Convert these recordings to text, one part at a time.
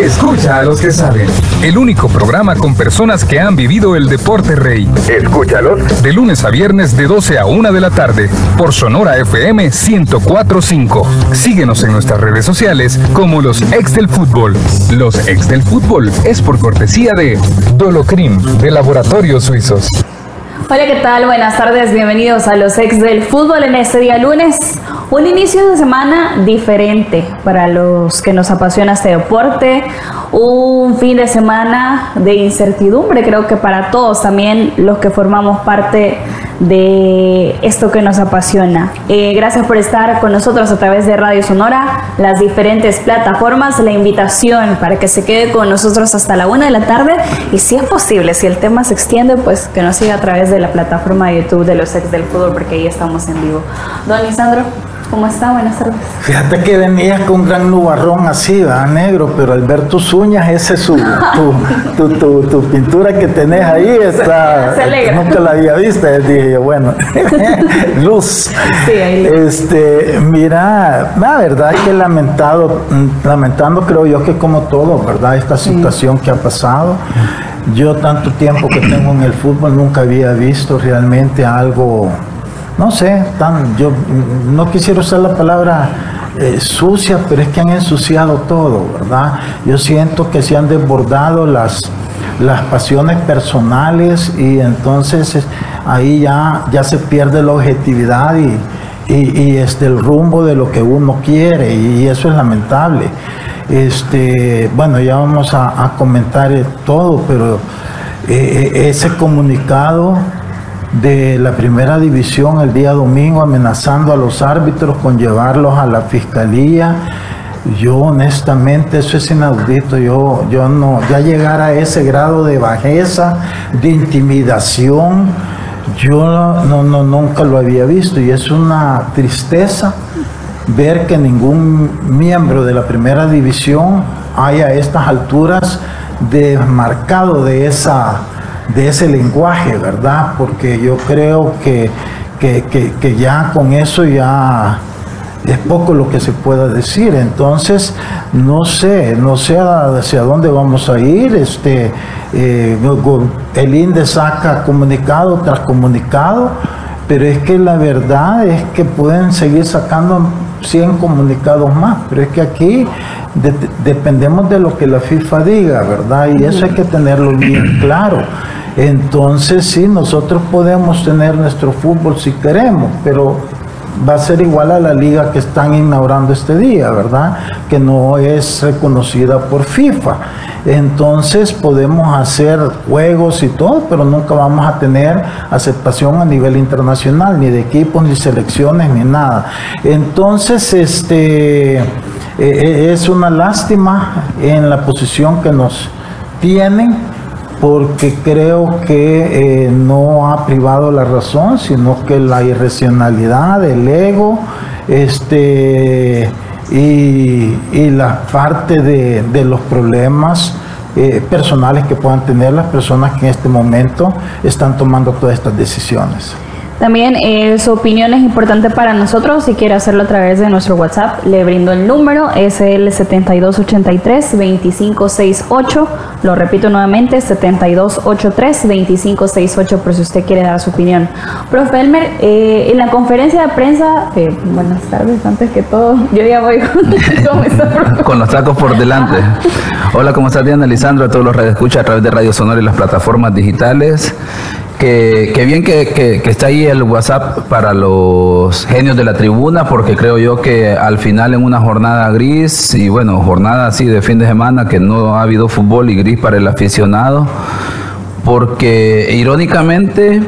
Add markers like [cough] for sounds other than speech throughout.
Escucha a los que saben. El único programa con personas que han vivido el deporte rey. Escúchalos. De lunes a viernes de 12 a 1 de la tarde. Por Sonora FM 1045. Síguenos en nuestras redes sociales como los ex del fútbol. Los ex del fútbol es por cortesía de Dolocrim de Laboratorios Suizos. Hola, ¿qué tal? Buenas tardes, bienvenidos a los ex del fútbol en este día lunes. Un inicio de semana diferente para los que nos apasiona este deporte. Un fin de semana de incertidumbre, creo que para todos, también los que formamos parte de esto que nos apasiona. Eh, gracias por estar con nosotros a través de Radio Sonora, las diferentes plataformas, la invitación para que se quede con nosotros hasta la una de la tarde y si es posible, si el tema se extiende, pues que nos siga a través de la plataforma de YouTube de los ex del fútbol porque ahí estamos en vivo. Don Lisandro. ¿Cómo está? Buenas tardes. Fíjate que venías con un gran nubarrón así, ¿verdad? Negro, pero al ver tus uñas, ese es su, tu, tu, tu, pintura que tenés ahí, está, [laughs] Se nunca la había visto, dije yo, bueno, [laughs] luz. Sí, ahí este, mira, la verdad que lamentado, lamentando creo yo que como todo, ¿verdad? Esta situación que ha pasado. Yo tanto tiempo que tengo en el fútbol nunca había visto realmente algo no sé, tan, yo no quisiera usar la palabra eh, sucia, pero es que han ensuciado todo, ¿verdad? Yo siento que se han desbordado las, las pasiones personales y entonces ahí ya, ya se pierde la objetividad y, y, este, el rumbo de lo que uno quiere y, eso es lamentable. Este, bueno, ya vamos a, comentar todo, pero eh, eh, ese comunicado de la primera división el día domingo amenazando a los árbitros con llevarlos a la fiscalía. Yo honestamente eso es inaudito, yo, yo no, ya llegar a ese grado de bajeza, de intimidación, yo no, no, nunca lo había visto y es una tristeza ver que ningún miembro de la primera división haya a estas alturas desmarcado de esa de ese lenguaje, ¿verdad? Porque yo creo que, que, ya con eso ya es poco lo que se pueda decir. Entonces, no sé, no sé hacia dónde vamos a ir. Este, eh, el INDE saca comunicado tras comunicado, pero es que la verdad es que pueden seguir sacando 100 comunicados más, pero es que aquí dependemos de lo que la FIFA diga, ¿verdad? Y eso hay que tenerlo bien [clears throat] claro. Entonces sí, nosotros podemos tener nuestro fútbol si queremos, pero va a ser igual a la liga que están inaugurando este día, ¿verdad? Que no es reconocida por FIFA. Entonces podemos hacer juegos y todo, pero nunca vamos a tener aceptación a nivel internacional, ni de equipos, ni selecciones, ni nada. Entonces, este eh, eh, es una lástima en la posición que nos tienen porque creo que eh, no ha privado la razón, sino que la irracionalidad, el ego, este, y, la parte de, los problemas eh, personales que puedan tener las personas que en este momento están tomando todas estas decisiones. También eh, su opinión es importante para nosotros. Si quiere hacerlo a través de nuestro WhatsApp, le brindo el número, es el 7283-2568. Lo repito nuevamente, 7283-2568 por si usted quiere dar su opinión. Profe Elmer, eh, en la conferencia de prensa, eh, buenas tardes, antes que todo, [laughs] yo ya voy con, [laughs] con los tacos por delante. Hola, ¿cómo está Diana Lisandro? A todos los escucha a través de Radio Sonora y las plataformas digitales que, bien que, está ahí el WhatsApp para los genios de la tribuna, porque creo yo que al final en una jornada gris, y bueno, jornada así de fin de semana, que no ha habido fútbol y gris para el aficionado, porque irónicamente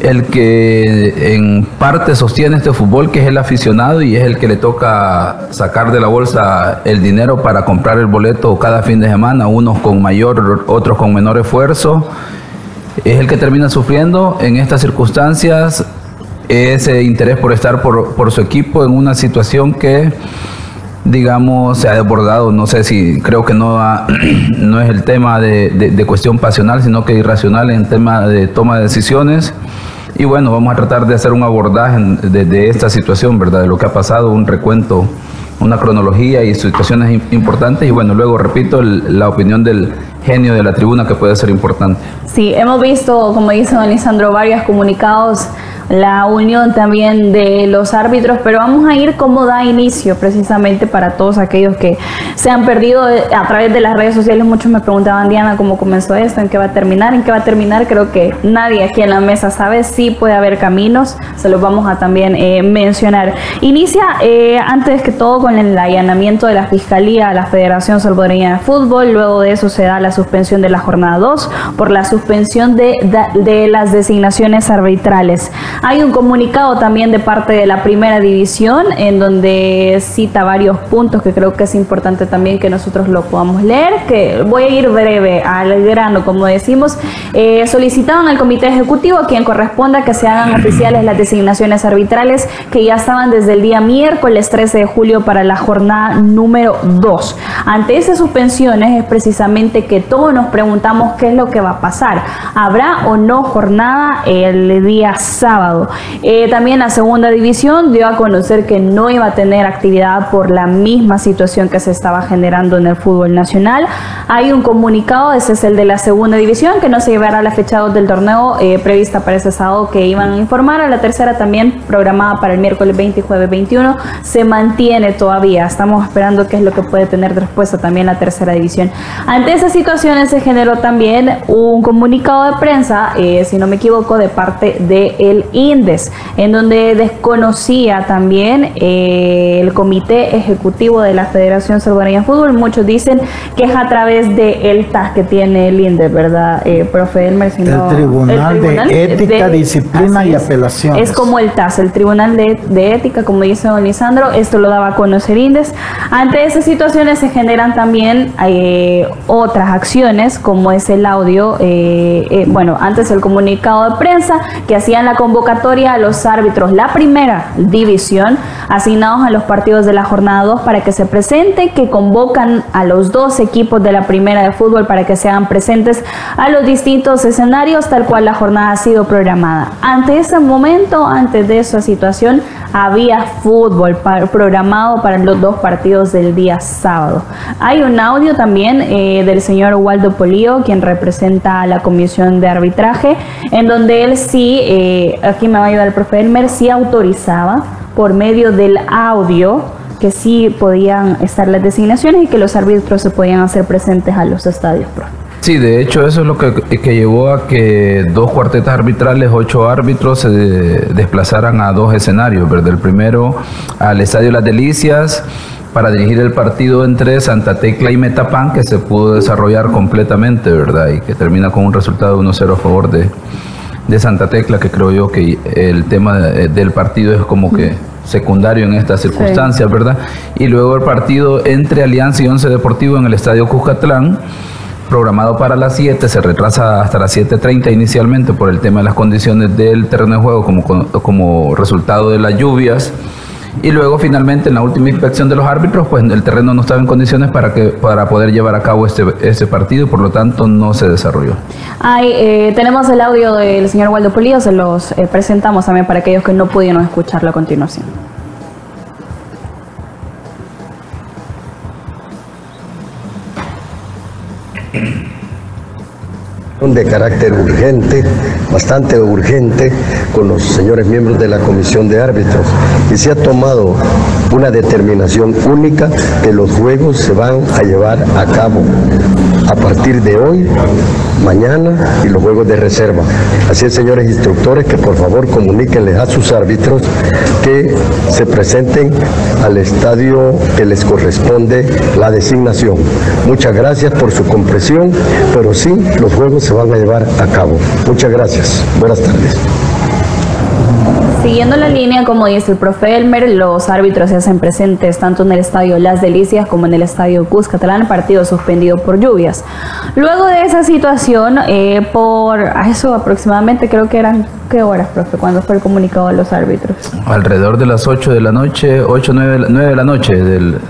el que en parte sostiene este fútbol, que es el aficionado y es el que le toca sacar de la bolsa el dinero para comprar el boleto cada fin de semana, unos con mayor, otros con menor esfuerzo es el que termina sufriendo en estas circunstancias ese interés por estar por, su equipo en una situación que digamos, se ha desbordado, no sé si creo que no, [clears throat] no es el tema de, cuestión pasional, sino que irracional en tema de toma de decisiones. Y bueno, vamos a tratar de hacer un abordaje de, de, esta situación, ¿verdad? De lo que ha pasado, un recuento una cronología y situaciones importantes y bueno, luego repito la opinión del genio de la tribuna que puede ser importante. Sí, hemos visto, como dice don Lisandro, varios comunicados la unión también de los árbitros, pero vamos a ir cómo da inicio precisamente para todos aquellos que se han perdido a través de las redes sociales. Muchos me preguntaban, Diana, cómo comenzó esto, en qué va a terminar, en qué va a terminar. Creo que nadie aquí en la mesa sabe, sí puede haber caminos, se los vamos a también eh, mencionar. Inicia eh, antes que todo con el allanamiento de la Fiscalía a la Federación Salvadoreña de Fútbol, luego de eso se da la suspensión de la jornada 2 por la suspensión de, de las designaciones arbitrales. Hay un comunicado también de parte de la primera división en donde cita varios puntos que creo que es importante también que nosotros lo podamos leer, que voy a ir breve al grano, como decimos. Eh, solicitaban al comité ejecutivo a quien corresponda que se hagan oficiales las designaciones arbitrales que ya estaban desde el día miércoles 13 de julio para la jornada número 2. Ante esas suspensiones es precisamente que todos nos preguntamos qué es lo que va a pasar. ¿Habrá o no jornada el día sábado? Eh, también la segunda división dio a conocer que no iba a tener actividad por la misma situación que se estaba generando en el fútbol nacional. Hay un comunicado, ese es el de la segunda división, que no se llevará la fecha del torneo eh, prevista para ese sábado que iban a informar. A la tercera también programada para el miércoles 20 y jueves 21 se mantiene todavía. Estamos esperando qué es lo que puede tener de respuesta también la tercera división. Ante esas situaciones se generó también un comunicado de prensa, eh, si no me equivoco, de parte del INDES, en donde desconocía también eh, el Comité Ejecutivo de la Federación Salvadoreña de Fútbol. Muchos dicen que es a través del el TAS que tiene el INDES, ¿verdad, eh, profe Elmer? el, tribunal de Ética, Disciplina y Apelación. Es como el TAS, el Tribunal de, Ética, como dice don Lisandro, esto lo daba a conocer INDES. Ante esas situaciones se generan también eh, otras acciones, como es el audio, bueno, antes el comunicado de prensa que hacían la convocatoria a los árbitros, la primera división, asignados a los partidos de la jornada 2 para que se presenten, que convocan a los dos equipos de la primera de fútbol para que sean presentes a los distintos escenarios, tal cual la jornada ha sido programada. Ante ese momento, antes de esa situación, había fútbol programado para los dos partidos del día sábado. Hay un audio también eh, del señor Waldo Polío, quien representa a la comisión de arbitraje, en donde él sí, eh, aquí me va a ayudar el profe Elmer, sí autorizaba por medio del audio que sí podían estar las designaciones y que los árbitros se podían hacer presentes a los estadios. Sí, de hecho eso es lo que, llevó a que dos cuartetas arbitrales, ocho árbitros se desplazaran a dos escenarios, ¿verdad? El primero al Estadio Las Delicias para dirigir el partido entre Santa Tecla y Metapán que se pudo desarrollar completamente, ¿verdad? Y que termina con un resultado 1-0 a favor de, de Santa Tecla, que creo yo que el tema del partido es como que secundario en estas circunstancias, ¿verdad? Y luego el partido entre Alianza y Once Deportivo en el Estadio Cuscatlán programado para las 7, se retrasa hasta las 7.30 inicialmente por el tema de las condiciones del terreno de juego como, como resultado de las lluvias. Y luego finalmente en la última inspección de los árbitros, pues el terreno no estaba en condiciones para que para poder llevar a cabo este, este partido por lo tanto no se desarrolló. Ay, eh, tenemos el audio del señor Waldo Polillo, se los eh, presentamos también para aquellos que no pudieron escucharlo a continuación. De carácter urgente, bastante urgente, con los señores miembros de la Comisión de Árbitros. Y se ha tomado una determinación única que los juegos se van a llevar a cabo a partir de hoy, mañana y los juegos de reserva. Así es, señores instructores, que por favor comuníquenles a sus árbitros que se presenten al estadio que les corresponde la designación. Muchas gracias por su comprensión, pero sí, los juegos se van a llevar a cabo. Muchas gracias. Buenas tardes. Siguiendo la línea, como dice el profe Elmer, los árbitros se hacen presentes tanto en el estadio Las Delicias como en el estadio Cuscatlán, partido suspendido por lluvias. Luego de esa situación, eh, por eso aproximadamente creo que eran, ¿qué horas, profe? ¿Cuándo fue el comunicado a los árbitros? Alrededor de las 8 de la noche, 8, 9, 9 de la noche del,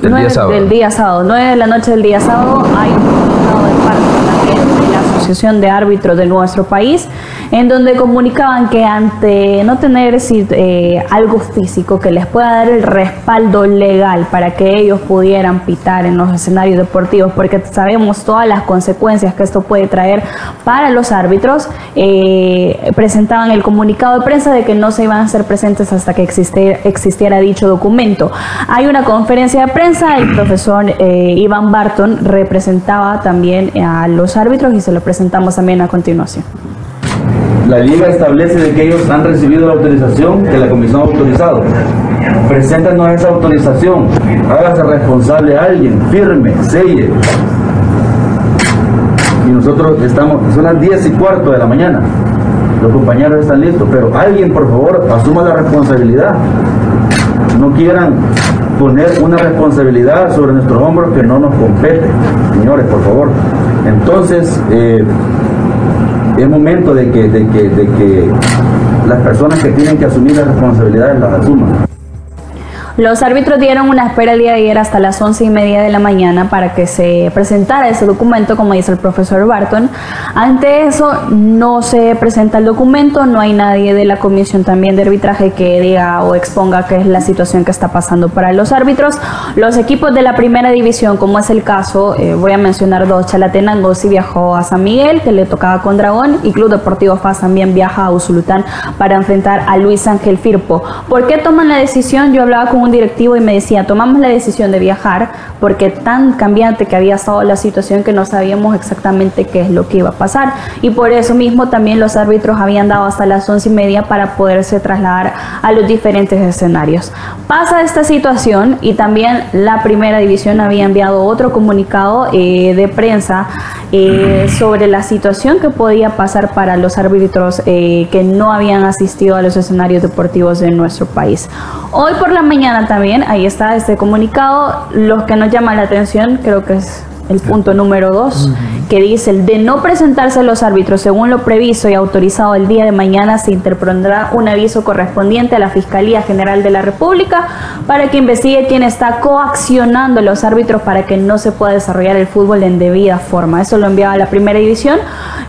día sábado. Del día sábado, 9 de la noche del día sábado hay un comunicado de parte de la Asociación de Árbitros de nuestro país, en donde comunicaban que ante no tener eh, algo físico que les pueda dar el respaldo legal para que ellos pudieran pitar en los escenarios deportivos, porque sabemos todas las consecuencias que esto puede traer para los árbitros, eh, presentaban el comunicado de prensa de que no se iban a hacer presentes hasta que existiera dicho documento. Hay una conferencia de prensa, el profesor eh, Iván Barton representaba también a los árbitros y se lo presentamos también a continuación. La liga establece de que ellos han recibido la autorización que la comisión ha autorizado. Preséntanos esa autorización, hágase responsable a alguien, firme, selle. Y nosotros estamos, son las 10 y cuarto de la mañana. Los compañeros están listos, pero alguien por favor asuma la responsabilidad. No quieran poner una responsabilidad sobre nuestros hombros que no nos compete. Señores, por favor. Entonces, eh, es momento de que, de que, de que las personas que tienen que asumir las responsabilidades las asuman. Los árbitros dieron una espera el día de ayer hasta las once y media de la mañana para que se presentara ese documento, como dice el profesor Barton. Ante eso, no se presenta el documento, no hay nadie de la comisión también de arbitraje que diga o exponga qué es la situación que está pasando para los árbitros. Los equipos de la primera división, como es el caso, eh, voy a mencionar dos, Chalatenango sí viajó a San Miguel, que le tocaba con Dragón, y Club Deportivo FAS también viaja a Usulután para enfrentar a Luis Ángel Firpo. ¿Por qué toman la decisión? Yo hablaba con un directivo y me decía, tomamos la decisión de viajar porque tan cambiante que había estado la situación que no sabíamos exactamente qué es lo que iba a pasar. Y por eso mismo también los árbitros habían dado hasta las once y media para poderse trasladar a los diferentes escenarios. Pasa esta situación y también la primera división había enviado otro comunicado eh, de prensa eh, sobre la situación que podía pasar para los árbitros eh, que no habían asistido a los escenarios deportivos de nuestro país. Hoy por la mañana también, ahí está este comunicado, los que nos llaman la atención, creo que es el punto número dos, que dice el de no presentarse los árbitros según lo previsto y autorizado el día de mañana se interpondrá un aviso correspondiente a la Fiscalía General de la República para que investigue quién está coaccionando a los árbitros para que no se pueda desarrollar el fútbol en debida forma. Eso lo enviaba la primera división.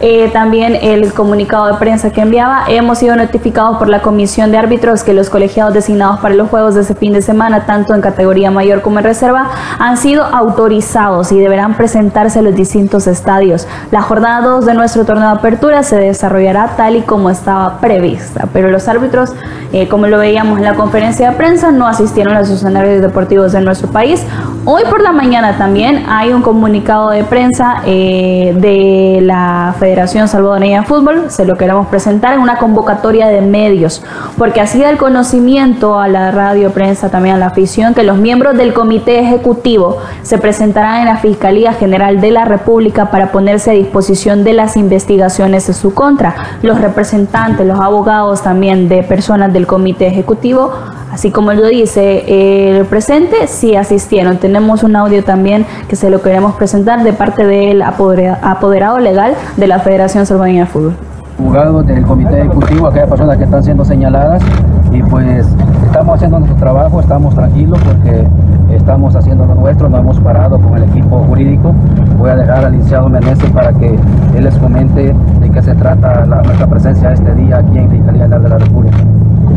Eh, también el comunicado de prensa que enviaba, hemos sido notificados por la Comisión de Árbitros que los colegiados designados para los juegos de ese fin de semana, tanto en categoría mayor como en reserva, han sido autorizados y deberán presentarse a los distintos estadios. La jornada 2 de nuestro torneo de apertura se desarrollará tal y como estaba prevista, pero los árbitros, eh, como lo veíamos en la conferencia de prensa, no asistieron a los escenarios deportivos de nuestro país. Hoy por la mañana también hay un comunicado de prensa eh, de la Federación Salvadoreña de Fútbol, se lo queremos presentar en una convocatoria de medios, porque así da el conocimiento a la radio, prensa, también a la afición, que los miembros del comité ejecutivo se presentarán en la Fiscalía General de la República para ponerse a disposición de las investigaciones en su contra. Los representantes, los abogados también de personas del Comité Ejecutivo, así como lo dice el presente, sí asistieron. Tenemos un audio también que se lo queremos presentar de parte del apoderado legal de la Federación Salvadoreña de Fútbol abogados del comité ejecutivo, aquellas personas que están siendo señaladas y pues estamos haciendo nuestro trabajo, estamos tranquilos porque estamos haciendo lo nuestro, no hemos parado con el equipo jurídico. Voy a dejar al licenciado Meneses para que él les comente de qué se trata nuestra presencia este día aquí en Fiscalía General de la República.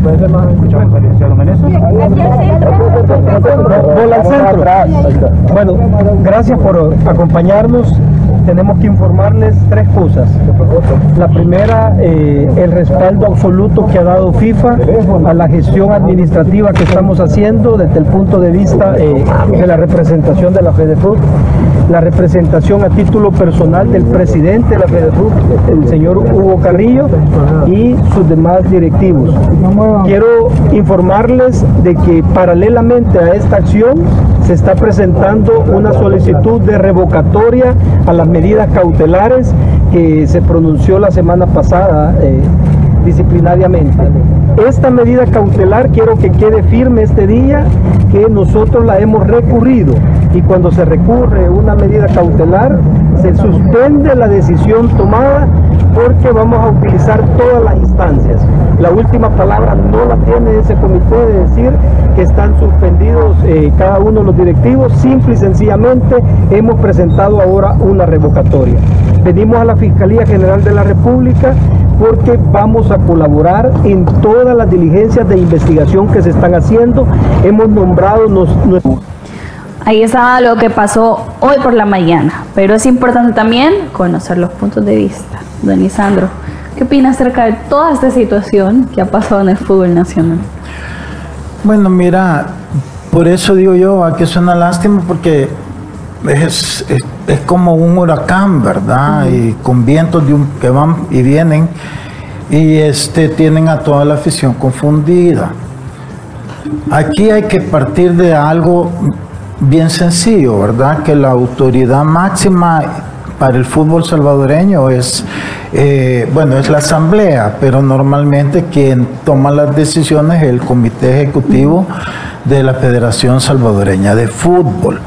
Escuchamos al licenciado Meneses. Bueno, gracias por acompañarnos tenemos que informarles tres cosas. La primera, eh, el respaldo absoluto que ha dado FIFA a la gestión administrativa que estamos haciendo desde el punto de vista eh, de la representación de la FEDEFUT, la representación a título personal del presidente de la FEDEFUT, el señor Hugo Carrillo, y sus demás directivos. Quiero informarles de que paralelamente a esta acción se está presentando una solicitud de revocatoria a las medidas cautelares que se pronunció la semana pasada eh, disciplinariamente. Esta medida cautelar quiero que quede firme este día que nosotros la hemos recurrido y cuando se recurre una medida cautelar se suspende la decisión tomada porque vamos a utilizar todas las instancias. La última palabra no la tiene ese comité de decir que están suspendidos eh, cada uno de los directivos, simple y sencillamente hemos presentado ahora una revocatoria. Venimos a la Fiscalía General de la República porque vamos a colaborar en todas las diligencias de investigación que se están haciendo. Hemos nombrado nuestros... Ahí está lo que pasó hoy por la mañana, pero es importante también conocer los puntos de vista. Don Isandro, ¿qué opina acerca de toda esta situación que ha pasado en el fútbol nacional? Bueno, mira, por eso digo yo, aquí es una lástima porque es, es, como un huracán, ¿verdad? Y con vientos de un, que van y vienen y este, tienen a toda la afición confundida. Aquí hay que partir de algo bien sencillo, ¿verdad? Que la autoridad máxima para el fútbol salvadoreño es, eh, bueno, es la asamblea, pero normalmente quien toma las decisiones es el comité ejecutivo de la Federación Salvadoreña de Fútbol.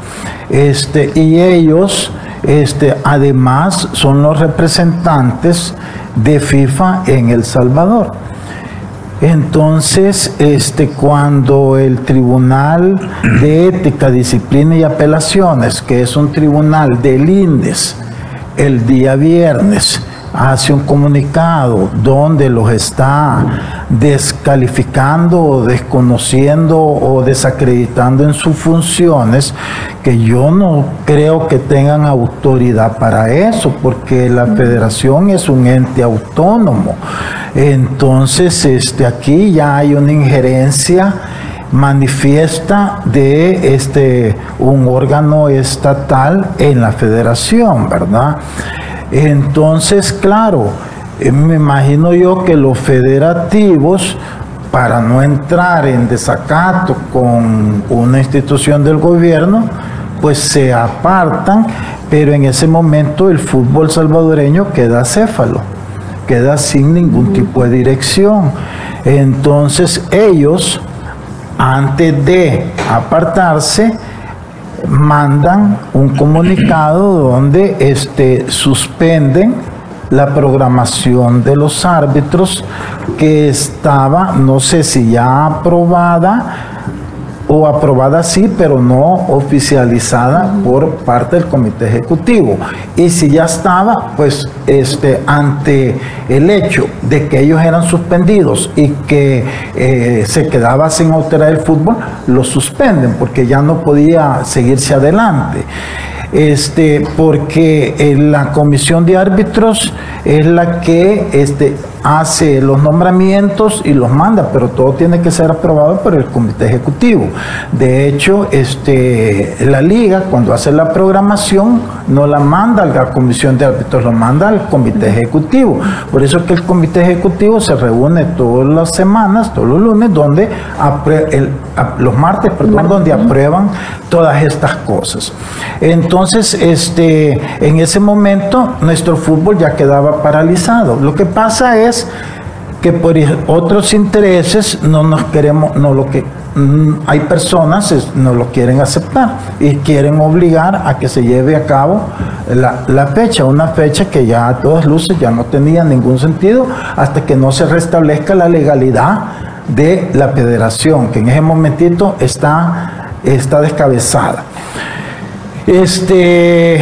Este, y ellos, este, además, son los representantes de FIFA en El Salvador. Entonces, este, cuando el Tribunal de Ética, Disciplina y Apelaciones, que es un tribunal del INDES, el día viernes, hace un comunicado donde los está descalificando o desconociendo o desacreditando en sus funciones, que yo no creo que tengan autoridad para eso, porque la federación es un ente autónomo. Entonces, este, aquí ya hay una injerencia manifiesta de este un órgano estatal en la federación, ¿verdad? Entonces, claro, eh, me imagino yo que los federativos, para no entrar en desacato con una institución del gobierno, pues se apartan, pero en ese momento el fútbol salvadoreño queda céfalo, queda sin ningún tipo de dirección. Entonces ellos, antes de apartarse, mandan un comunicado donde este, suspenden la programación de los árbitros que estaba, no sé si ya aprobada o aprobada sí, pero no oficializada por parte del comité ejecutivo. Y si ya estaba, pues este, ante el hecho de que ellos eran suspendidos y que eh, se quedaba sin alterar el fútbol, lo suspenden porque ya no podía seguirse adelante este, porque eh, la comisión de árbitros es la que este, hace los nombramientos y los manda, pero todo tiene que ser aprobado por el comité ejecutivo. De hecho, este, la liga cuando hace la programación no la manda a la comisión de árbitros, lo manda al comité ejecutivo. Por eso es que el comité ejecutivo se reúne todas las semanas, todos los lunes, donde los martes, perdón, donde aprueban todas estas cosas. Entonces, este, en ese momento nuestro fútbol ya quedaba paralizado. Lo que pasa es que por otros intereses no nos queremos, no lo que mm, hay personas no lo quieren aceptar y quieren obligar a que se lleve a cabo la, la, fecha, una fecha que ya a todas luces ya no tenía ningún sentido hasta que no se restablezca la legalidad de la federación, que en ese momentito está, está descabezada. Este,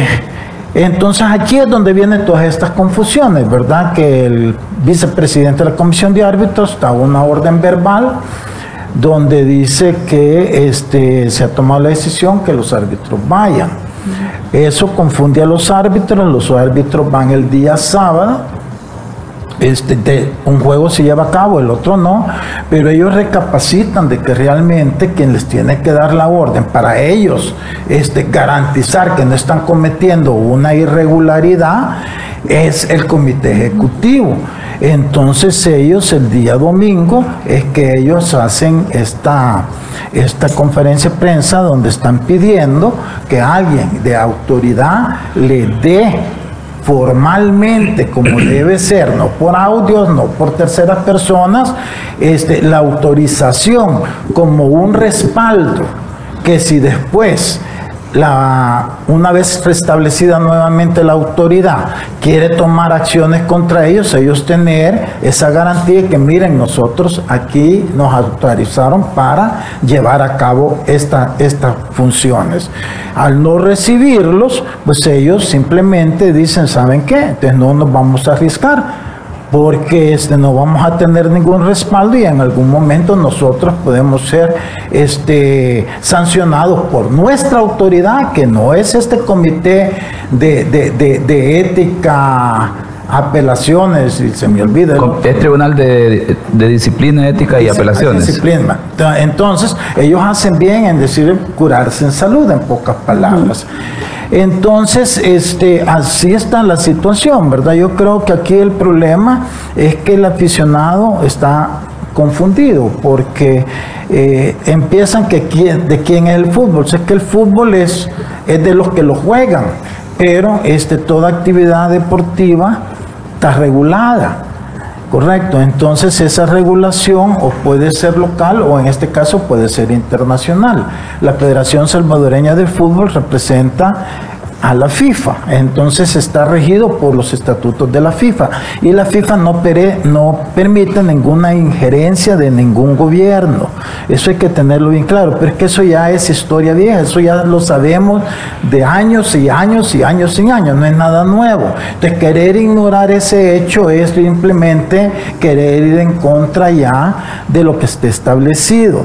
entonces aquí es donde vienen todas estas confusiones, ¿verdad? Que el vicepresidente de la Comisión de Árbitros da una orden verbal donde dice que este, se ha tomado la decisión que los árbitros vayan. Eso confunde a los árbitros, los árbitros van el día sábado este, un juego se lleva a cabo, el otro no, pero ellos recapacitan de que realmente quien les tiene que dar la orden para ellos este, garantizar que no están cometiendo una irregularidad es el comité ejecutivo. Entonces ellos el día domingo es que ellos hacen esta, esta conferencia de prensa donde están pidiendo que alguien de autoridad le dé formalmente como debe ser, no por audios, no por terceras personas, este, la autorización como un respaldo que si después la, una vez restablecida nuevamente la autoridad quiere tomar acciones contra ellos, ellos tener esa garantía que miren, nosotros aquí nos autorizaron para llevar a cabo esta, estas funciones. Al no recibirlos, pues ellos simplemente dicen, ¿saben qué? Entonces no nos vamos a arriesgar porque este, no vamos a tener ningún respaldo y en algún momento nosotros podemos ser este, sancionados por nuestra autoridad, que no es este comité de, de ética apelaciones, y se me olvida. Es Tribunal de, Disciplina, Ética y Apelaciones. Disciplina. Entonces, ellos hacen bien en decir curarse en salud, en pocas palabras. Entonces, este, así está la situación, ¿verdad? Yo creo que aquí el problema es que el aficionado está confundido porque eh, empiezan que de quién es el fútbol. Sé que el fútbol es, es de los que lo juegan, pero este, toda actividad deportiva está regulada. Correcto, entonces esa regulación o puede ser local o en este caso puede ser internacional. La Federación Salvadoreña de Fútbol representa a la FIFA. Entonces está regido por los estatutos de la FIFA. Y la FIFA no, no permite ninguna injerencia de ningún gobierno. Eso hay que tenerlo bien claro. Pero es que eso ya es historia vieja. Eso ya lo sabemos de años y años y años y años. No es nada nuevo. Entonces querer ignorar ese hecho es simplemente querer ir en contra ya de lo que esté establecido.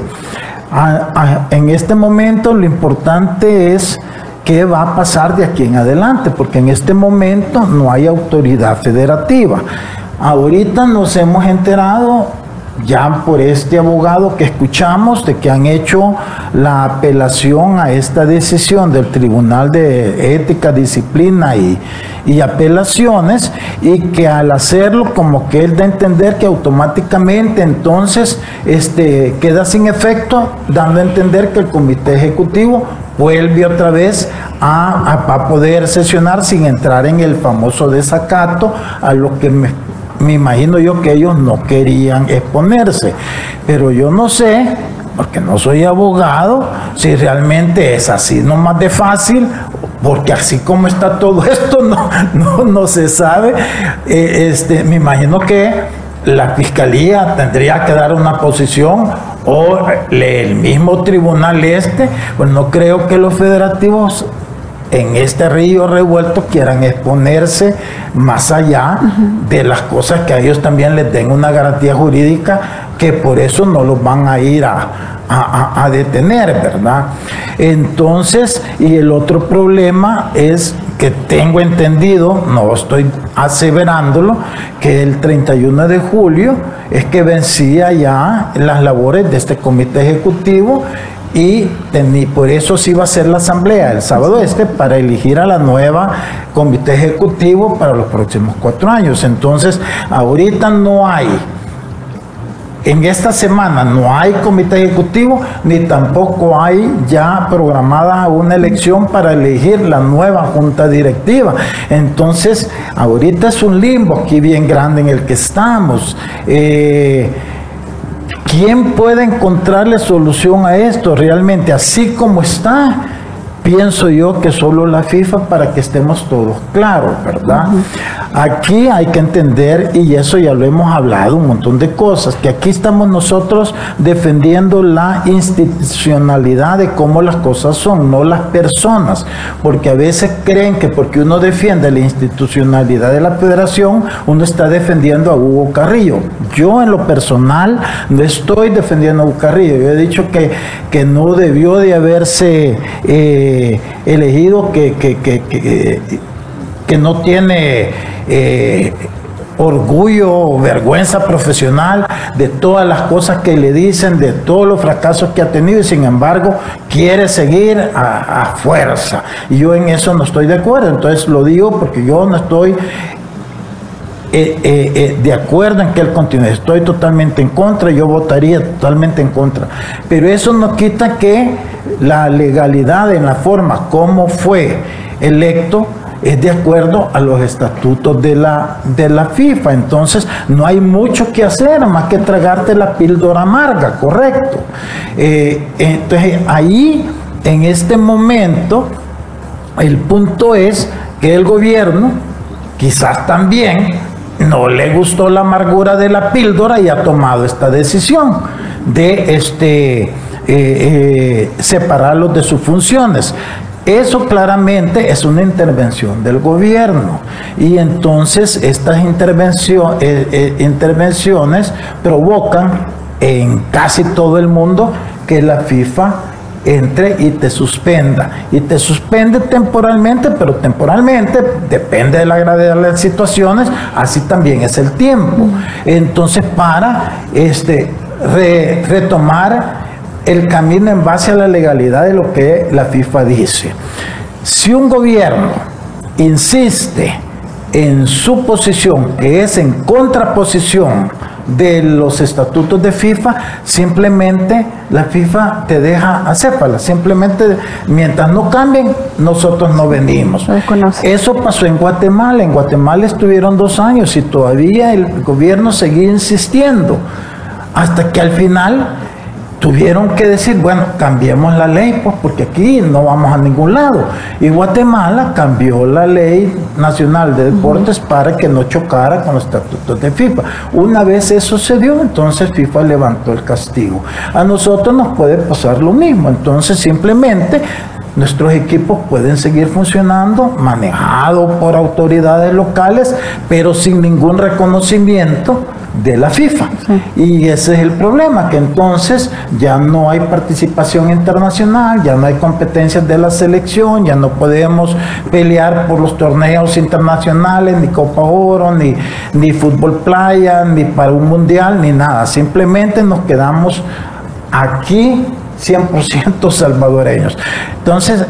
en este momento lo importante es qué va a pasar de aquí en adelante, porque en este momento no hay autoridad federativa. Ahorita nos hemos enterado ya por este abogado que escuchamos de que han hecho la apelación a esta decisión del Tribunal de Ética, Disciplina y, Apelaciones y que al hacerlo como que él da a entender que automáticamente entonces este, queda sin efecto, dando a entender que el Comité Ejecutivo vuelve otra vez a, a poder sesionar sin entrar en el famoso desacato a lo que me me imagino yo que ellos no querían exponerse, pero yo no sé, porque no soy abogado, si realmente es así nomás de fácil, porque así como está todo [laughs] esto no, no, se sabe. Eh, este, me imagino que la fiscalía tendría que dar una posición o el mismo tribunal este, pues no creo que los federativos en este río revuelto quieran exponerse más allá de las cosas que a ellos también les den una garantía jurídica que por eso no los van a ir a, detener, ¿verdad? Entonces, y el otro problema es que tengo entendido, no estoy aseverándolo, que el 31 de julio es que vencía ya las labores de este comité ejecutivo y por eso sí va a ser la asamblea el sábado este para elegir a la nueva comité ejecutivo para los próximos cuatro años. Entonces, ahorita no hay, en esta semana no hay comité ejecutivo ni tampoco hay ya programada una elección para elegir la nueva junta directiva. Entonces, ahorita es un limbo aquí bien grande en el que estamos. Eh, ¿Quién puede encontrarle solución a esto realmente así como está? Pienso yo que solo la FIFA para que estemos todos claros, ¿verdad? Aquí hay que entender, y eso ya lo hemos hablado, un montón de cosas, que aquí estamos nosotros defendiendo la institucionalidad de cómo las cosas son, no las personas, porque a veces creen que porque uno defiende la institucionalidad de la federación, uno está defendiendo a Hugo Carrillo. Yo en lo personal no estoy defendiendo a Hugo Carrillo, yo he dicho que, que no debió de haberse... Eh, elegido que, que, no tiene eh, orgullo o vergüenza profesional de todas las cosas que le dicen, de todos los fracasos que ha tenido y sin embargo quiere seguir a, fuerza. Y yo en eso no estoy de acuerdo, entonces lo digo porque yo no estoy eh, eh, de acuerdo en que él continúe. Estoy totalmente en contra, yo votaría totalmente en contra. Pero eso no quita que la legalidad en la forma como fue electo es de acuerdo a los estatutos de la, de la FIFA. Entonces, no hay mucho que hacer más que tragarte la píldora amarga, correcto. Eh, entonces, ahí, en este momento, el punto es que el gobierno, quizás también, no le gustó la amargura de la píldora y ha tomado esta decisión de este, eh, eh, separarlos de sus funciones. Eso claramente es una intervención del gobierno y entonces estas eh, intervenciones provocan en casi todo el mundo que la FIFA entre y te suspenda. Y te suspende temporalmente, pero temporalmente depende de la gravedad de las situaciones, así también es el tiempo. Entonces, para este, retomar el camino en base a la legalidad de lo que la FIFA dice. Si un gobierno insiste en su posición, que es en contraposición de los estatutos de FIFA, simplemente la FIFA te deja acépala. Simplemente mientras no cambien, nosotros no venimos. Eso pasó en Guatemala. En Guatemala estuvieron dos años y todavía el gobierno seguía insistiendo. Hasta que al final tuvieron que decir, bueno, cambiemos la ley, pues porque aquí no vamos a ningún lado. Y Guatemala cambió la ley nacional de deportes para que no chocara con los estatutos de FIFA. Una vez eso se dio, entonces FIFA levantó el castigo. A nosotros nos puede pasar lo mismo, entonces simplemente Nuestros equipos pueden seguir funcionando, manejados por autoridades locales, pero sin ningún reconocimiento de la FIFA. Y ese es el problema, que entonces ya no hay participación internacional, ya no hay competencias de la selección, ya no podemos pelear por los torneos internacionales, ni Copa Oro, ni, ni fútbol playa, ni para un mundial, ni nada. Simplemente nos quedamos aquí 100% salvadoreños. Entonces,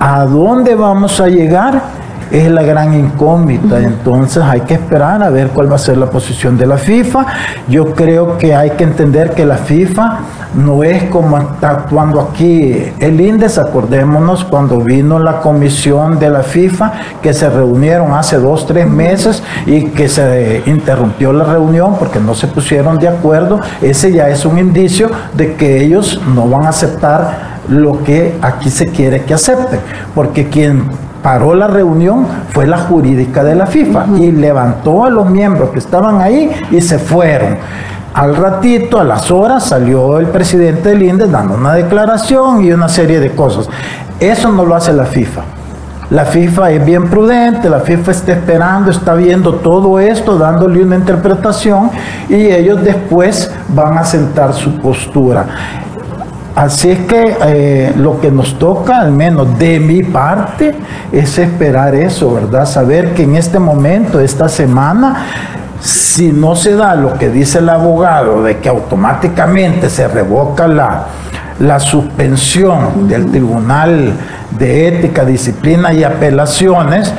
¿a dónde vamos a llegar? Es la gran incógnita. Entonces hay que esperar a ver cuál va a ser la posición de la FIFA. Yo creo que hay que entender que la FIFA no es como está actuando aquí el INDES. Acordémonos cuando vino la comisión de la FIFA, que se reunieron hace dos, tres meses y que se interrumpió la reunión porque no se pusieron de acuerdo. Ese ya es un indicio de que ellos no van a aceptar lo que aquí se quiere que acepten, porque quien paró la reunión fue la jurídica de la FIFA y levantó a los miembros que estaban ahí y se fueron. Al ratito, a las horas, salió el presidente del INDE dando una declaración y una serie de cosas. Eso no lo hace la FIFA. La FIFA es bien prudente, la FIFA está esperando, está viendo todo esto, dándole una interpretación y ellos después van a sentar su postura. Así es que eh, lo que nos toca, al menos de mi parte, es esperar eso, ¿verdad? Saber que en este momento, esta semana, si no se da lo que dice el abogado de que automáticamente se revoca la, la suspensión del Tribunal de Ética, Disciplina y Apelaciones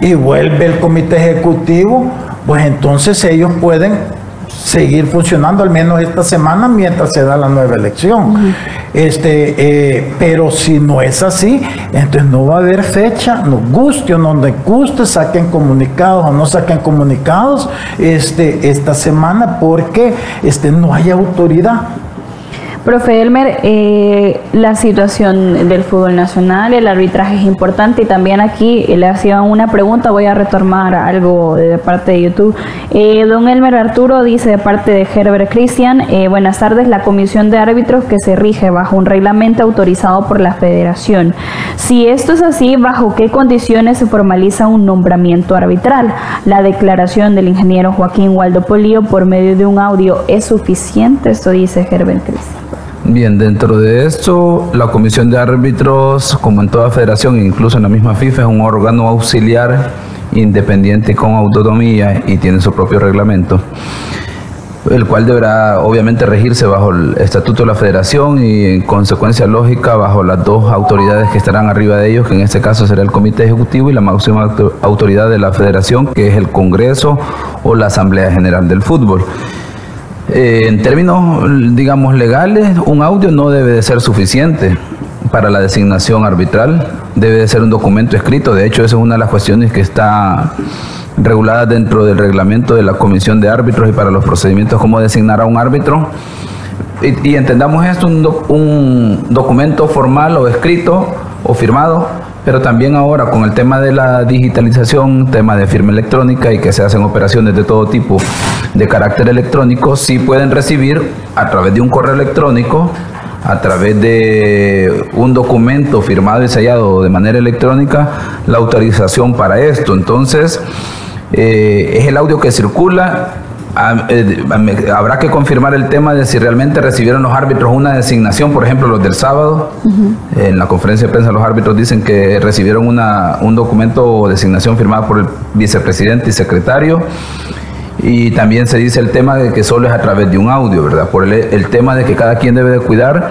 y vuelve el Comité Ejecutivo, pues entonces ellos pueden seguir funcionando al menos esta semana mientras se da la nueva elección. Este, eh, pero si no es así, entonces no va a haber fecha, nos guste o no nos guste, saquen comunicados o no saquen comunicados este, esta semana porque este, no hay autoridad. Profe Elmer, eh, la situación del fútbol nacional, el arbitraje es importante y también aquí le hacían una pregunta, voy a retomar algo de parte de YouTube. Eh, don Elmer Arturo dice de parte de Herbert Christian, eh, buenas tardes, la comisión de árbitros que se rige bajo un reglamento autorizado por la federación. Si esto es así, ¿bajo qué condiciones se formaliza un nombramiento arbitral? La declaración del ingeniero Joaquín Waldo Polío por medio de un audio es suficiente, esto dice Herbert Christian. Bien, dentro de esto, la comisión de árbitros, como en toda federación, incluso en la misma FIFA, es un órgano auxiliar independiente con autonomía y tiene su propio reglamento, el cual deberá obviamente regirse bajo el estatuto de la federación y en consecuencia lógica bajo las dos autoridades que estarán arriba de ellos, que en este caso será el comité ejecutivo y la máxima autoridad de la federación, que es el Congreso o la Asamblea General del Fútbol. Eh, en términos, digamos, legales, un audio no debe de ser suficiente para la designación arbitral, debe de ser un documento escrito. De hecho, esa es una de las cuestiones que está regulada dentro del reglamento de la Comisión de Árbitros y para los procedimientos cómo designar a un árbitro. Y, entendamos esto, un, un documento formal o escrito o firmado pero también ahora con el tema de la digitalización, tema de firma electrónica y que se hacen operaciones de todo tipo de carácter electrónico, sí pueden recibir a través de un correo electrónico a través de un documento firmado y sellado de manera electrónica la autorización para esto. Entonces, eh, es el audio que circula. Ah, eh, habrá que confirmar el tema de si realmente recibieron los árbitros una designación, por ejemplo, los del sábado. En la conferencia de prensa los árbitros dicen que recibieron una, un documento o designación firmada por el vicepresidente y secretario. Y también se dice el tema de que solo es a través de un audio, ¿verdad? Por el, tema de que cada quien debe de cuidar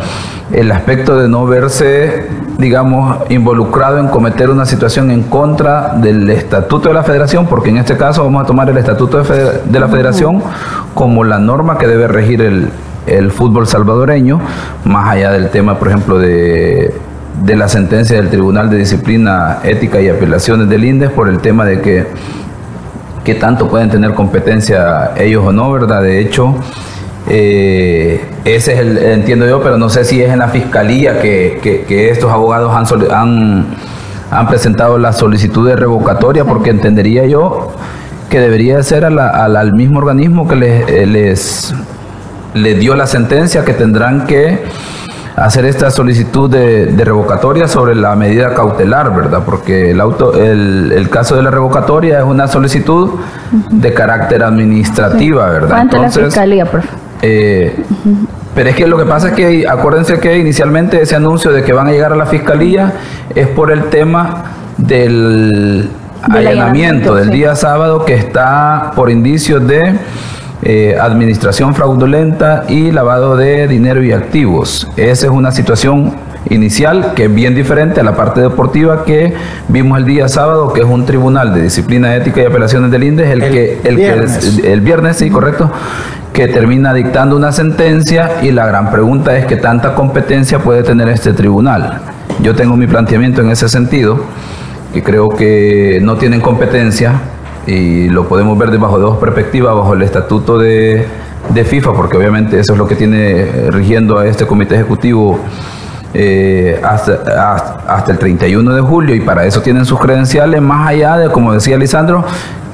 el aspecto de no verse, digamos, involucrado en cometer una situación en contra del estatuto de la federación, porque en este caso vamos a tomar el estatuto de, la federación como la norma que debe regir el, fútbol salvadoreño, más allá del tema, por ejemplo, de la sentencia del Tribunal de Disciplina Ética y Apelaciones del INDES por el tema de que qué tanto pueden tener competencia ellos o no, ¿verdad? De hecho, eh, ese es el, entiendo yo, pero no sé si es en la fiscalía que, estos abogados han, han, presentado la solicitud de revocatoria, porque entendería yo que debería ser al mismo organismo que les, les, les dio la sentencia que tendrán que hacer esta solicitud de, revocatoria sobre la medida cautelar, ¿verdad? Porque el, auto, el, caso de la revocatoria es una solicitud de carácter administrativa, ¿verdad? Ante la fiscalía, por eh, Pero es que lo que pasa es que acuérdense que inicialmente ese anuncio de que van a llegar a la fiscalía es por el tema del, allanamiento, del día sábado que está por indicios de eh, administración fraudulenta y lavado de dinero y activos. Esa es una situación inicial que es bien diferente a la parte deportiva que vimos el día sábado, que es un tribunal de disciplina ética y apelaciones del INDES, el, que el viernes. el viernes, sí, correcto, que termina dictando una sentencia y la gran pregunta es qué tanta competencia puede tener este tribunal. Yo tengo mi planteamiento en ese sentido, que creo que no tienen competencia y lo podemos ver debajo de dos perspectivas, bajo el estatuto de, FIFA, porque obviamente eso es lo que tiene eh, rigiendo a este comité ejecutivo eh, hasta, hasta, el 31 de julio y para eso tienen sus credenciales más allá de, como decía Lisandro,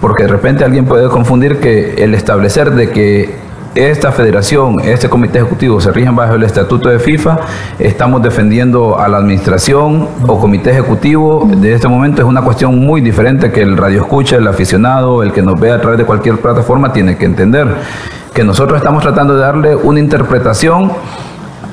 porque de repente alguien puede confundir que el establecer de que esta federación, este comité ejecutivo se rigen bajo el estatuto de FIFA, estamos defendiendo a la administración o comité ejecutivo. De este momento es una cuestión muy diferente que el radio escucha, el aficionado, el que nos ve a través de cualquier plataforma tiene que entender que nosotros estamos tratando de darle una interpretación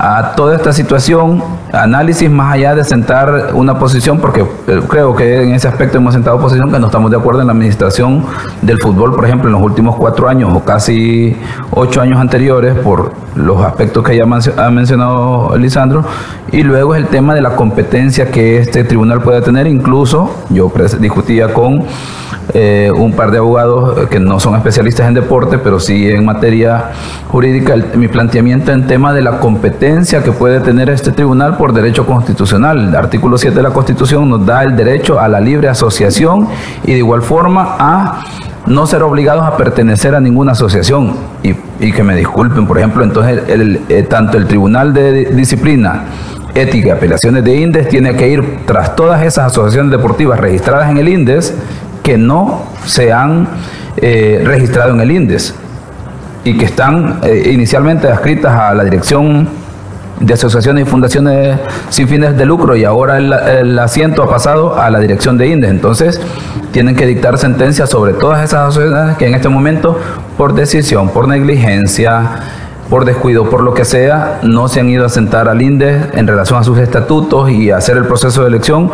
a toda esta situación, análisis más allá de sentar una posición, porque eh, creo que en ese aspecto hemos sentado posición que no estamos de acuerdo en la administración del fútbol, por ejemplo, en los últimos cuatro años o casi ocho años anteriores, por los aspectos que ya ha mencionado Lisandro, y luego es el tema de la competencia que este tribunal puede tener, incluso yo discutía con eh, un par de abogados que no son especialistas en deporte, pero sí en materia jurídica, mi planteamiento en tema de la competencia que puede tener este tribunal por derecho constitucional. El artículo 7 de la Constitución nos da el derecho a la libre asociación y de igual forma a no ser obligados a pertenecer a ninguna asociación. Y, que me disculpen, por ejemplo, entonces eh, tanto el Tribunal de Disciplina, Ética Apelaciones de INDES tiene que ir tras todas esas asociaciones deportivas registradas en el INDES que no se han eh, registrado en el INDES y que están eh, inicialmente adscritas a la Dirección de Asociaciones y Fundaciones sin fines de lucro y ahora el, asiento ha pasado a la Dirección de INDES. Entonces, tienen que dictar sentencias sobre todas esas asociaciones que en este momento, por decisión, por negligencia, por descuido, por lo que sea, no se han ido a sentar al INDES en relación a sus estatutos y hacer el proceso de elección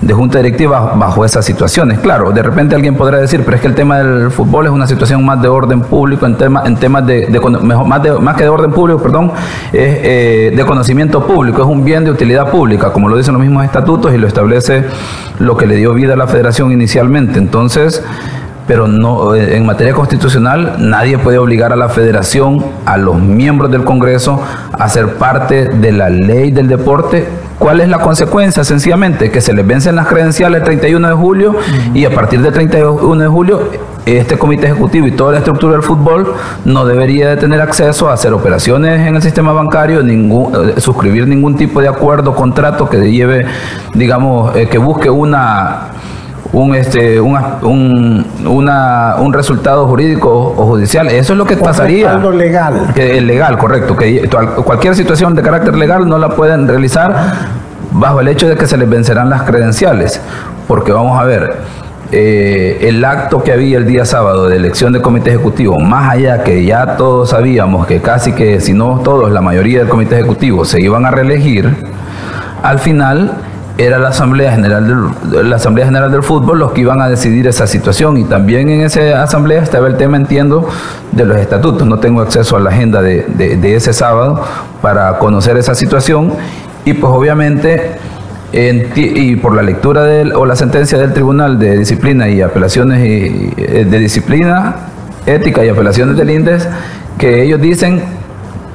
de junta directiva bajo esas situaciones. Claro, de repente alguien podrá decir, pero es que el tema del fútbol es una situación más de orden público, en, tema, en temas de, mejor, más, de, más que de orden público, perdón, es eh, de conocimiento público, es un bien de utilidad pública, como lo dicen los mismos estatutos y lo establece lo que le dio vida a la federación inicialmente. Entonces, pero no en materia constitucional nadie puede obligar a la federación, a los miembros del Congreso a ser parte de la ley del deporte ¿Cuál es la consecuencia? Sencillamente que se les vencen las credenciales el 31 de julio y a partir del 31 de julio este comité ejecutivo y toda la estructura del fútbol no debería de tener acceso a hacer operaciones en el sistema bancario, ningún, eh, suscribir ningún tipo de acuerdo, contrato que lleve, digamos, eh, que busque una un este un, una, un resultado jurídico o judicial. Eso es lo que pasaría. Algo legal. Que, legal, correcto. Que cualquier situación de carácter legal no la pueden realizar bajo el hecho de que se les vencerán las credenciales. Porque vamos a ver, eh, el acto que había el día sábado de elección de comité ejecutivo, más allá que ya todos sabíamos que casi que, si no todos, la mayoría del comité ejecutivo se iban a reelegir, al final era la Asamblea General del, la Asamblea General del Fútbol los que iban a decidir esa situación y también en esa asamblea estaba el tema, entiendo, de los estatutos. No tengo acceso a la agenda de, de ese sábado para conocer esa situación y pues obviamente y por la lectura del, o la sentencia del Tribunal de Disciplina y Apelaciones y, eh, de Disciplina, Ética y Apelaciones del INDES, que ellos dicen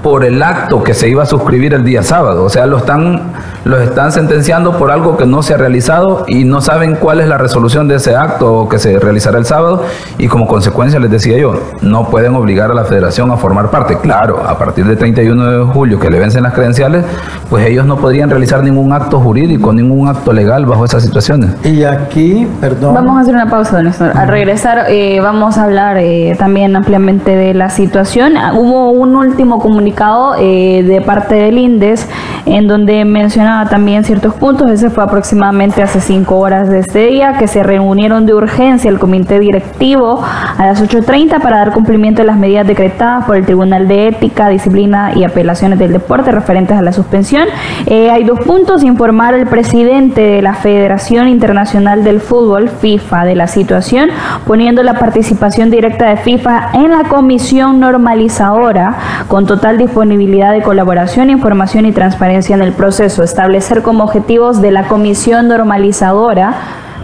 por el acto que se iba a suscribir el día sábado. O sea, lo están los están sentenciando por algo que no se ha realizado y no saben cuál es la resolución de ese acto que se realizará el sábado y como consecuencia les decía yo, no pueden obligar a la federación a formar parte. Claro, a partir del 31 de julio que le vencen las credenciales, pues ellos no podrían realizar ningún acto jurídico, ningún acto legal bajo esas situaciones. Y aquí, perdón. Vamos a hacer una pausa, don Néstor. Al regresar eh, vamos a hablar eh, también ampliamente de la situación. Hubo un último comunicado eh, de parte del INDES en donde mencionaba también ciertos puntos. Ese fue aproximadamente hace cinco horas de este día, que se reunieron de urgencia el comité directivo a las 8.30 para dar cumplimiento a las medidas decretadas por el Tribunal de Ética, Disciplina y Apelaciones del Deporte referentes a la suspensión. Eh, hay dos puntos. Informar al presidente de la Federación Internacional del Fútbol, FIFA, de la situación, poniendo la participación directa de FIFA en la comisión normalizadora con total disponibilidad de colaboración, información y transparencia en el proceso. Está establecer como objetivos de la comisión normalizadora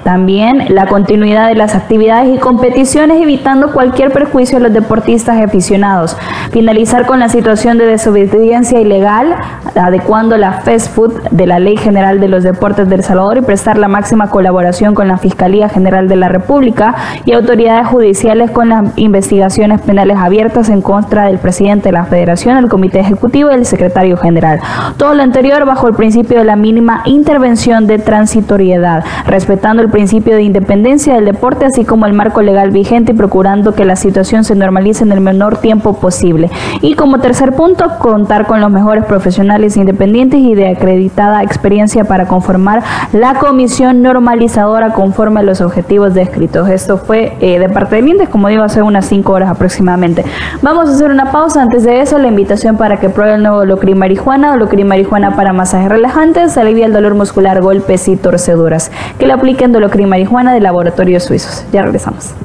también la continuidad de las actividades y competiciones evitando cualquier perjuicio a los deportistas aficionados. Finalizar con la situación de desobediencia ilegal, adecuando la fast food de la Ley General de los Deportes del Salvador y prestar la máxima colaboración con la Fiscalía General de la República y autoridades judiciales con las investigaciones penales abiertas en contra del presidente de la Federación, el Comité Ejecutivo y el Secretario General. Todo lo anterior bajo el principio de la mínima intervención de transitoriedad, respetando el principio de independencia del deporte, así como el marco legal vigente y procurando que la situación se normalice en el menor tiempo posible. Y como tercer punto, contar con los mejores profesionales independientes y de acreditada experiencia para conformar la comisión normalizadora conforme a los objetivos descritos. Esto fue eh, de parte del INDES, como digo, hace unas cinco horas aproximadamente. Vamos a hacer una pausa. Antes de eso, la invitación para que pruebe el nuevo Locri Marijuana o Locri Marijuana para masajes relajantes, alivia el dolor muscular, golpes y torceduras. Que lo apliquen Dolocrin Marijuana de Laboratorios Suizos. Ya regresamos.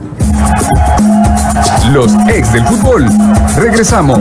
Los ex del fútbol. Regresamos.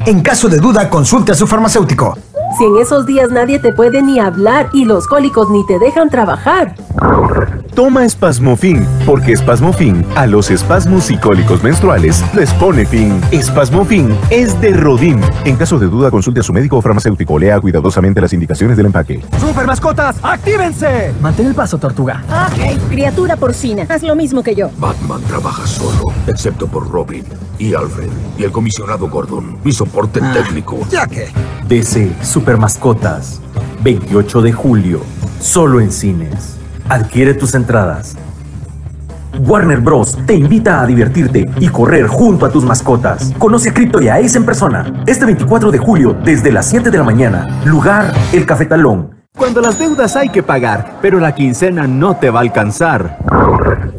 En caso de duda, consulte a su farmacéutico. Si en esos días nadie te puede ni hablar y los cólicos ni te dejan trabajar. Toma Espasmofin, porque Espasmofin a los espasmos y cólicos menstruales les pone fin. Espasmofin es de Rodin. En caso de duda, consulte a su médico o farmacéutico. Lea cuidadosamente las indicaciones del empaque. ¡Super mascotas, actívense! Mantén el paso, tortuga. Ok, criatura porcina, haz lo mismo que yo. Batman trabaja solo, excepto por Robin y Alfred y el comisionado Gordon, mi soporte ah, técnico. Ya que. DC Super Mascotas, 28 de julio, solo en cines. Adquiere tus entradas. Warner Bros. te invita a divertirte y correr junto a tus mascotas. Conoce a Crypto y a Ace en persona. Este 24 de julio, desde las 7 de la mañana. Lugar, el Cafetalón. Cuando las deudas hay que pagar, pero la quincena no te va a alcanzar.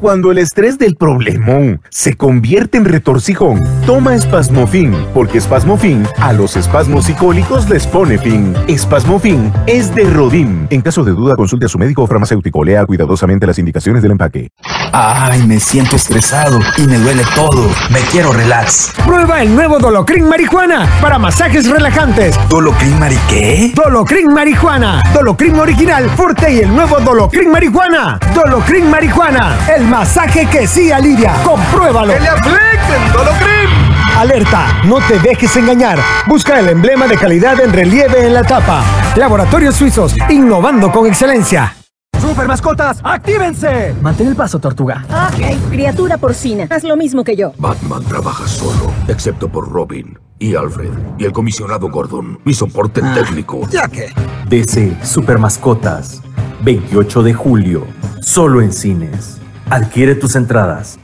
Cuando el estrés del problemón se convierte en retorcijón, toma espasmofin, porque espasmofin a los espasmos psicólicos les pone fin. Espasmofin es de Rodim. En caso de duda, consulte a su médico o farmacéutico. Lea cuidadosamente las indicaciones del empaque. Ay, me siento estresado y me duele todo. Me quiero relax. Prueba el nuevo Dolocrin Marihuana para masajes relajantes. ¿Dolocrin Mari qué? Dolocrin Marihuana. Dolocrin original, fuerte y el nuevo Dolocrin Marihuana. Dolocrin Marihuana. El masaje que sí alivia. Compruébalo. ¡Que le apliquen Dolocrin! Alerta, no te dejes engañar. Busca el emblema de calidad en relieve en la tapa. Laboratorios Suizos, innovando con excelencia. ¡Super mascotas, actívense! Mantén el paso, tortuga. Ok, criatura porcina, haz lo mismo que yo. Batman trabaja solo, excepto por Robin y Alfred y el comisionado Gordon, mi soporte técnico. ¿Ya qué? DC Super Mascotas, 28 de julio, solo en cines. Adquiere tus entradas.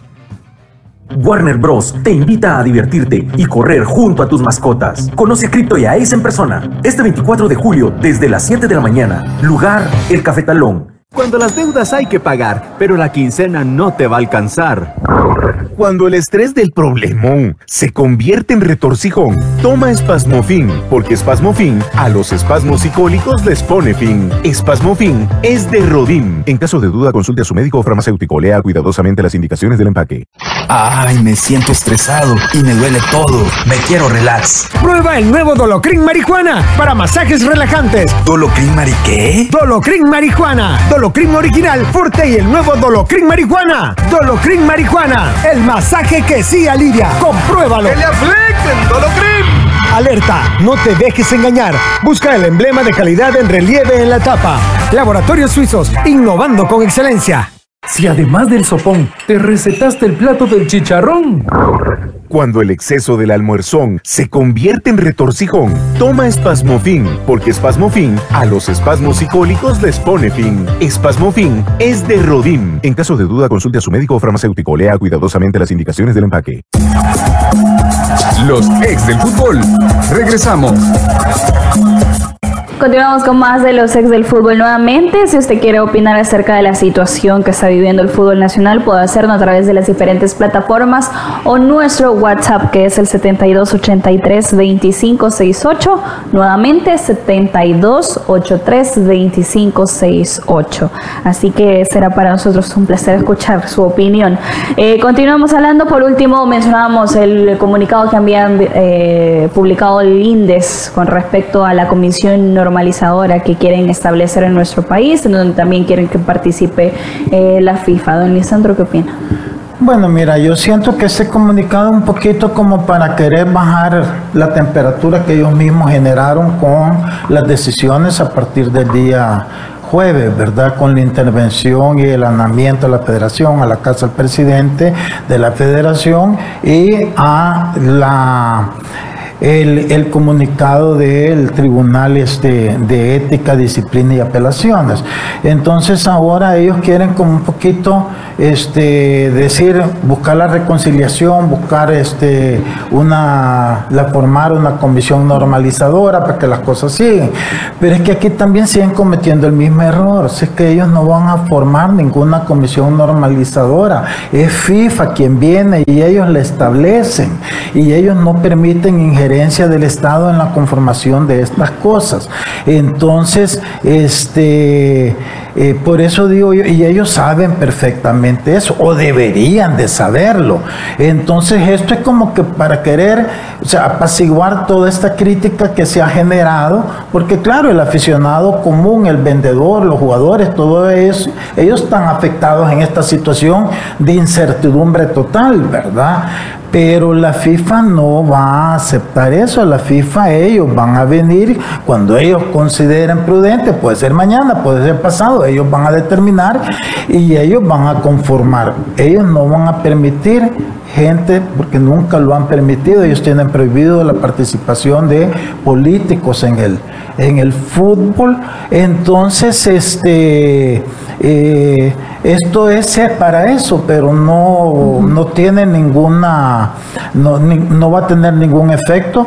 Warner Bros. te invita a divertirte y correr junto a tus mascotas. Conoce Crypto y a Ace en persona. Este 24 de julio, desde las 7 de la mañana. Lugar, el Cafetalón. Cuando las deudas hay que pagar, pero la quincena no te va a alcanzar. Cuando el estrés del problemón se convierte en retorcijón, toma espasmofin, porque espasmofin a los espasmos psicólicos les pone fin. Espasmofin es de Rodim. En caso de duda, consulte a su médico o farmacéutico. Lea cuidadosamente las indicaciones del empaque. Ay, me siento estresado y me duele todo. Me quiero relax. Prueba el nuevo Dolocrin Marihuana para masajes relajantes. ¿Dolocrin Mari qué? Dolocrin Marihuana. Dolocrin original, fuerte y el nuevo Dolocrin Marihuana. Dolocrin Marihuana. El masaje que sí alivia. Compruébalo. ¡Que le apliquen Dolocrin! Alerta, no te dejes engañar. Busca el emblema de calidad en relieve en la tapa. Laboratorios Suizos, innovando con excelencia. Si además del sopón te recetaste el plato del chicharrón. Cuando el exceso del almuerzón se convierte en retorcijón, toma espasmofin, porque espasmofin a los espasmos psicólicos les pone fin. Espasmofin es de Rodim. En caso de duda, consulte a su médico o farmacéutico. Lea cuidadosamente las indicaciones del empaque. Los ex del fútbol. Regresamos. Continuamos con más de los ex del fútbol nuevamente. Si usted quiere opinar acerca de la situación que está viviendo el fútbol nacional, puede hacerlo a través de las diferentes plataformas o nuestro WhatsApp que es el 7283-2568. Nuevamente 7283-2568. Así que será para nosotros un placer escuchar su opinión. Eh, continuamos hablando. Por último, mencionábamos el comunicado que habían eh, publicado el INDES con respecto a la Comisión normalizadora que quieren establecer en nuestro país, en donde también quieren que participe eh, la FIFA. Don Lisandro, ¿qué opina? Bueno, mira, yo siento que este comunicado un poquito como para querer bajar la temperatura que ellos mismos generaron con las decisiones a partir del día jueves, ¿verdad? Con la intervención y el andamiento de la federación, a la casa del presidente de la federación y a la el, comunicado del Tribunal este, de Ética, Disciplina y Apelaciones. Entonces ahora ellos quieren como un poquito este, decir, buscar la reconciliación, buscar este, una, la, formar una comisión normalizadora para que las cosas sigan. Pero es que aquí también siguen cometiendo el mismo error, es que ellos no van a formar ninguna comisión normalizadora, es FIFA quien viene y ellos la establecen y ellos no permiten del Estado en la conformación de estas cosas. Entonces, este, eh, por eso digo yo, y ellos saben perfectamente eso, o deberían de saberlo. Entonces, esto es como que para querer, o sea, apaciguar toda esta crítica que se ha generado, porque claro, el aficionado común, el vendedor, los jugadores, todo eso, ellos están afectados en esta situación de incertidumbre total, ¿verdad? Pero la FIFA no va a aceptar eso. La FIFA, ellos van a venir cuando ellos consideren prudente, puede ser mañana, puede ser pasado, ellos van a determinar y ellos van a conformar. Ellos no van a permitir gente, porque nunca lo han permitido, ellos tienen prohibido la participación de políticos en el, en el fútbol. Entonces, este, eh, esto es para eso, pero no, no tiene ninguna, no, no va a tener ningún efecto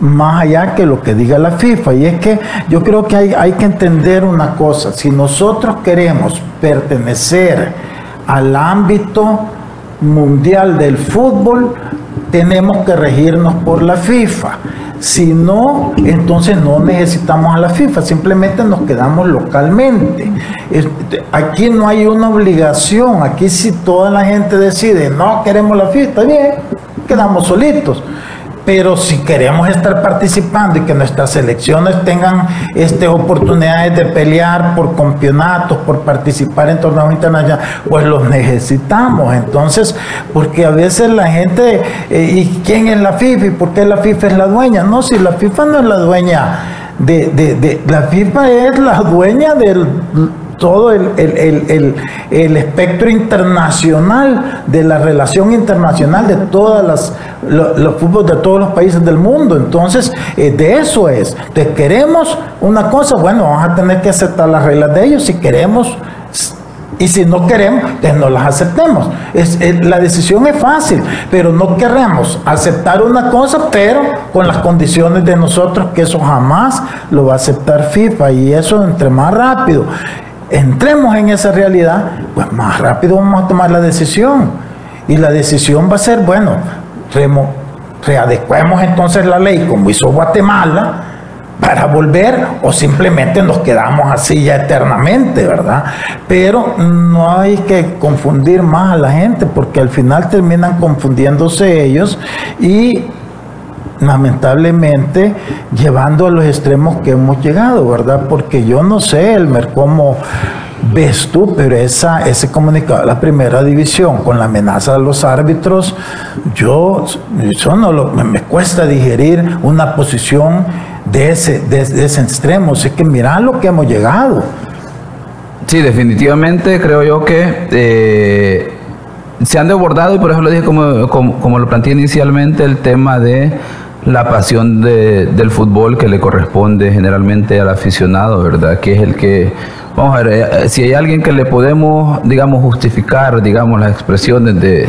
más allá que lo que diga la FIFA. Y es que yo creo que hay, hay que entender una cosa, si nosotros queremos pertenecer al ámbito mundial del fútbol, tenemos que regirnos por la FIFA. Si no, entonces no necesitamos a la FIFA, simplemente nos quedamos localmente. Aquí no hay una obligación, aquí si toda la gente decide, no queremos la FIFA, bien, quedamos solitos pero si queremos estar participando y que nuestras selecciones tengan este, oportunidades de pelear por campeonatos, por participar en torneos internacionales, pues los necesitamos. Entonces, porque a veces la gente, eh, ¿y quién es la FIFA? ¿Y por qué la FIFA es la dueña? No, si la FIFA no es la dueña de, de, de la FIFA es la dueña del todo el, espectro internacional de la relación internacional de todas las los, fútbol de todos los países del mundo. Entonces, eh, de eso es. Te queremos una cosa, bueno, vamos a tener que aceptar las reglas de ellos si queremos. Y si no queremos, pues no las aceptemos. Es, la decisión es fácil, pero no queremos aceptar una cosa, pero con las condiciones de nosotros, que eso jamás lo va a aceptar FIFA. Y eso entre más rápido entremos en esa realidad, pues más rápido vamos a tomar la decisión. Y la decisión va a ser, bueno, readecuemos entonces la ley como hizo Guatemala para volver o simplemente nos quedamos así ya eternamente, ¿verdad? Pero no hay que confundir más a la gente porque al final terminan confundiéndose ellos y lamentablemente llevando a los extremos que hemos llegado, ¿verdad? Porque yo no sé, Elmer, cómo ves tú, pero esa, ese comunicado de la primera división con la amenaza de los árbitros, yo, yo no lo, me, cuesta digerir una posición de ese, de, ese extremo. Así que mira lo que hemos llegado. Sí, definitivamente creo yo que eh, se han desbordado y por eso lo dije como, como lo planteé inicialmente, el tema de la pasión de, del fútbol que le corresponde generalmente al aficionado, ¿verdad? Que es el que, vamos a ver, eh, si hay alguien que le podemos, digamos, justificar, digamos, las expresiones de,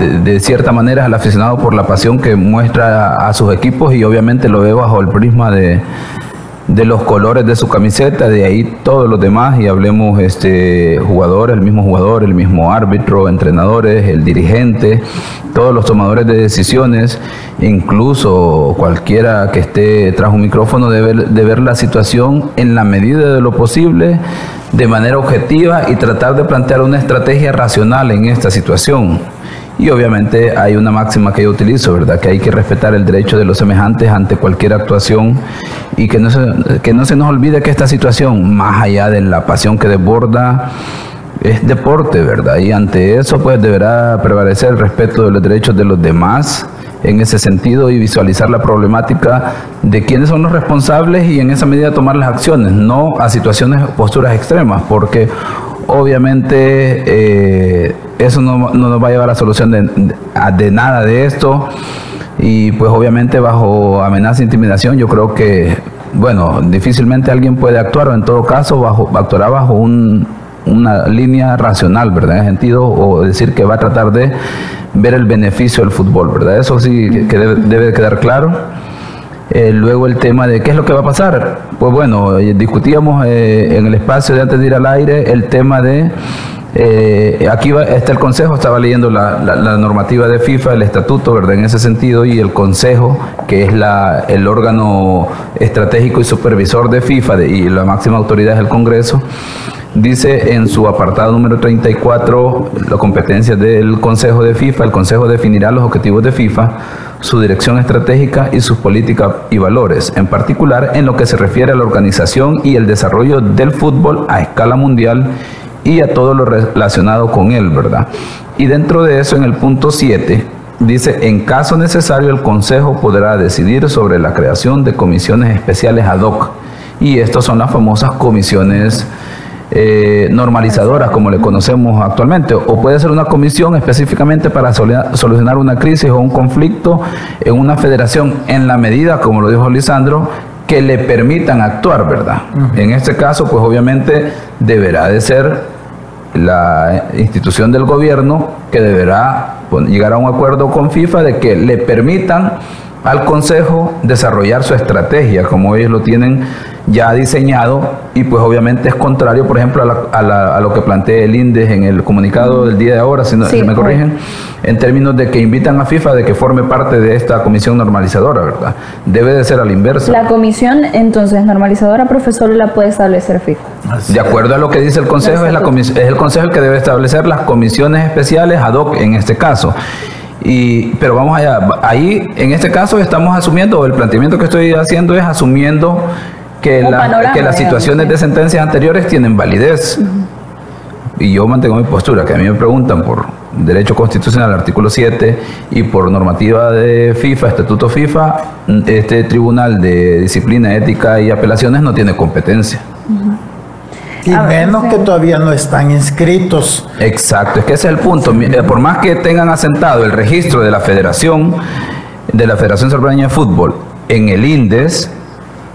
de, de, cierta manera al aficionado por la pasión que muestra a sus equipos y obviamente lo veo bajo el prisma de, de los colores de su camiseta, de ahí todos los demás y hablemos este jugadores, el mismo jugador, el mismo árbitro, entrenadores, el dirigente, todos los tomadores de decisiones, incluso cualquiera que esté tras un micrófono de ver, de ver la situación en la medida de lo posible, de manera objetiva y tratar de plantear una estrategia racional en esta situación. Y obviamente hay una máxima que yo utilizo, ¿verdad? Que hay que respetar el derecho de los semejantes ante cualquier actuación y que no se, que no se nos olvide que esta situación, más allá de la pasión que desborda, es deporte, ¿verdad? Y ante eso, pues deberá prevalecer el respeto de los derechos de los demás en ese sentido y visualizar la problemática de quiénes son los responsables y en esa medida tomar las acciones, no a situaciones, posturas extremas, porque obviamente eh, eso no, nos va a llevar a la solución de, nada de esto. Y pues obviamente bajo amenaza e intimidación yo creo que bueno difícilmente alguien puede actuar o en todo caso bajo actuará bajo una línea racional verdad en sentido o decir que va a tratar de ver el beneficio del fútbol verdad eso sí que debe, debe quedar claro. Eh, luego el tema de qué es lo que va a pasar. Pues bueno, eh, discutíamos eh, en el espacio de antes de ir al aire el tema de, aquí está el Consejo, estaba leyendo la, normativa de FIFA, el estatuto, ¿verdad? En ese sentido, y el Consejo, que es la, el órgano estratégico y supervisor de FIFA y la máxima autoridad es el Congreso, dice en su apartado número 34, la competencia del Consejo de FIFA, el Consejo definirá los objetivos de FIFA su dirección estratégica y sus políticas y valores, en particular en lo que se refiere a la organización y el desarrollo del fútbol a escala mundial y a todo lo relacionado con él, ¿verdad? Y dentro de eso, en el punto 7, dice, en caso necesario, el Consejo podrá decidir sobre la creación de comisiones especiales ad hoc. Y estas son las famosas comisiones eh, normalizadoras, como le conocemos actualmente, o puede ser una comisión específicamente para solucionar una crisis o un conflicto en una federación en la medida, como lo dijo Lisandro, que le permitan actuar, ¿verdad? En este caso, pues obviamente deberá de ser la institución del gobierno que deberá llegar a un acuerdo con FIFA de que le permitan al Consejo desarrollar su estrategia, como ellos lo tienen ya diseñado, y pues obviamente es contrario, por ejemplo, a, lo que plantea el INDES en el comunicado del día de ahora, si, no, me corrigen, en términos de que invitan a FIFA de que forme parte de esta comisión normalizadora, ¿verdad? Debe de ser a la inversa. La comisión, entonces, normalizadora, profesor, la puede establecer FIFA. De acuerdo a lo que dice el Consejo, es, la es el Consejo el que debe establecer las comisiones especiales ad hoc en este caso. Y, pero vamos allá, ahí en este caso estamos asumiendo, el planteamiento que estoy haciendo es asumiendo que, que las situaciones de sentencias anteriores tienen validez. Y yo mantengo mi postura, que a mí me preguntan por derecho constitucional, artículo 7, y por normativa de FIFA, estatuto FIFA, este tribunal de disciplina, ética y apelaciones no tiene competencia. Y menos que todavía no están inscritos. Exacto, es que ese es el punto. Eh, por más que tengan asentado el registro de la Federación, de la Federación Salvadoreña de Fútbol en el INDES,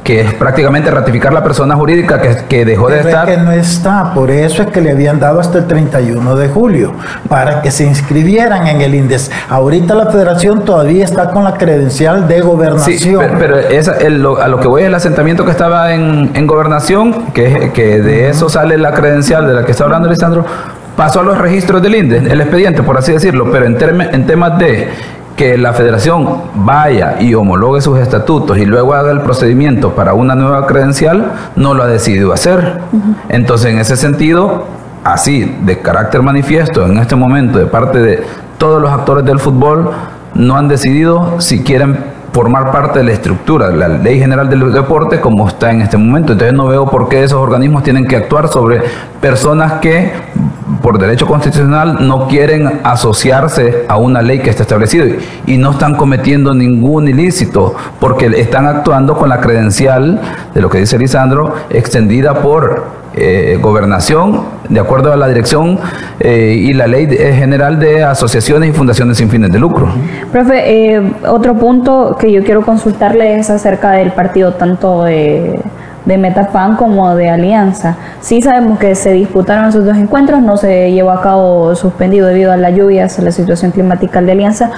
que es prácticamente ratificar la persona jurídica que, que dejó de estar. que no está, por eso es que le habían dado hasta el 31 de julio, para que se inscribieran en el INDES. Ahorita la federación todavía está con la credencial de gobernación. Sí, pero, a lo que voy es el asentamiento que estaba en, en gobernación, que, que de eso sale la credencial de la que está hablando Alessandro, pasó a los registros del INDES, el expediente, por así decirlo, pero en, en temas de que la federación vaya y homologue sus estatutos y luego haga el procedimiento para una nueva credencial, no lo ha decidido hacer. Entonces, en ese sentido, así, de carácter manifiesto, en este momento, de parte de todos los actores del fútbol, no han decidido si quieren formar parte de la estructura, de la ley general del deporte como está en este momento. Entonces no veo por qué esos organismos tienen que actuar sobre personas que por derecho constitucional no quieren asociarse a una ley que está establecida y no están cometiendo ningún ilícito porque están actuando con la credencial de lo que dice Lisandro extendida por eh, gobernación, de acuerdo a la dirección eh, y la ley general de asociaciones y fundaciones sin fines de lucro. Profe, eh, otro punto que yo quiero consultarle es acerca del partido tanto de, de Metafan como de Alianza. Sí sabemos que se disputaron esos dos encuentros, no se llevó a cabo suspendido debido a las lluvias, a la situación climática de Alianza,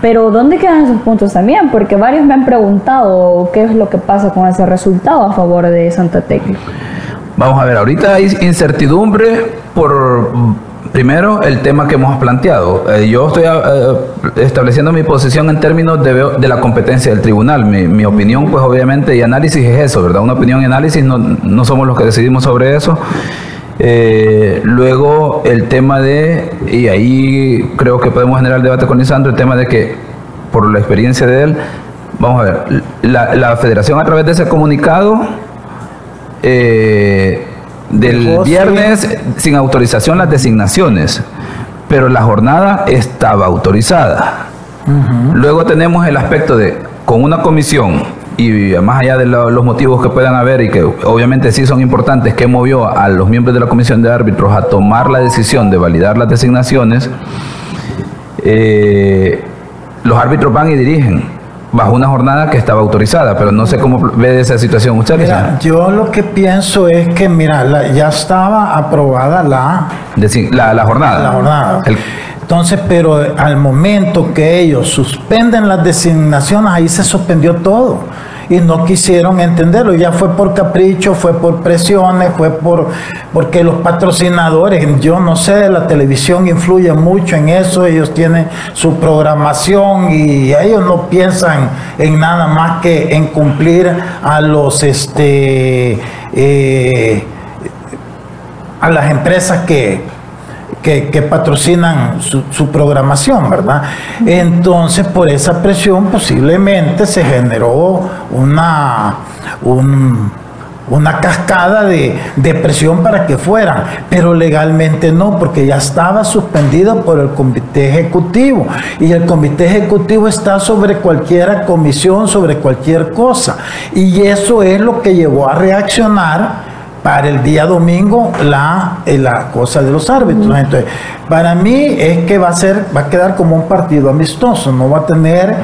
pero ¿dónde quedan esos puntos también? Porque varios me han preguntado qué es lo que pasa con ese resultado a favor de Santa Tecla. Vamos a ver, ahorita hay incertidumbre por Primero, el tema que hemos planteado. Eh, yo estoy eh, estableciendo mi posición en términos de, la competencia del tribunal. Mi, opinión, pues obviamente, y análisis es eso, ¿verdad? Una opinión y análisis, no, somos los que decidimos sobre eso. Eh, luego, el tema de, y ahí creo que podemos generar el debate con Lisandro, el tema de que, por la experiencia de él, vamos a ver, la, la federación a través de ese comunicado eh, del viernes sin autorización las designaciones, pero la jornada estaba autorizada. Luego tenemos el aspecto de, con una comisión, y más allá de los motivos que puedan haber y que obviamente sí son importantes, que movió a los miembros de la comisión de árbitros a tomar la decisión de validar las designaciones, eh, los árbitros van y dirigen bajo una jornada que estaba autorizada, pero no sé cómo ve esa situación usted. Mira, yo lo que pienso es que, mira, ya estaba aprobada la, la, la, jornada. La jornada. Entonces, pero al momento que ellos suspenden las designaciones, ahí se suspendió todo y no quisieron entenderlo. Ya fue por capricho, fue por presiones, fue por porque los patrocinadores, yo no sé, la televisión influye mucho en eso, ellos tienen su programación y ellos no piensan en nada más que en cumplir a los este eh, a las empresas que que, patrocinan su, programación, ¿verdad? Entonces, por esa presión posiblemente se generó una, una cascada de, de, presión para que fueran, pero legalmente no, porque ya estaba suspendido por el comité ejecutivo y el comité ejecutivo está sobre cualquier comisión, sobre cualquier cosa, y eso es lo que llevó a reaccionar para el día domingo la, eh, la cosa de los árbitros. Entonces, para mí es que va a ser, va a quedar como un partido amistoso, no va a tener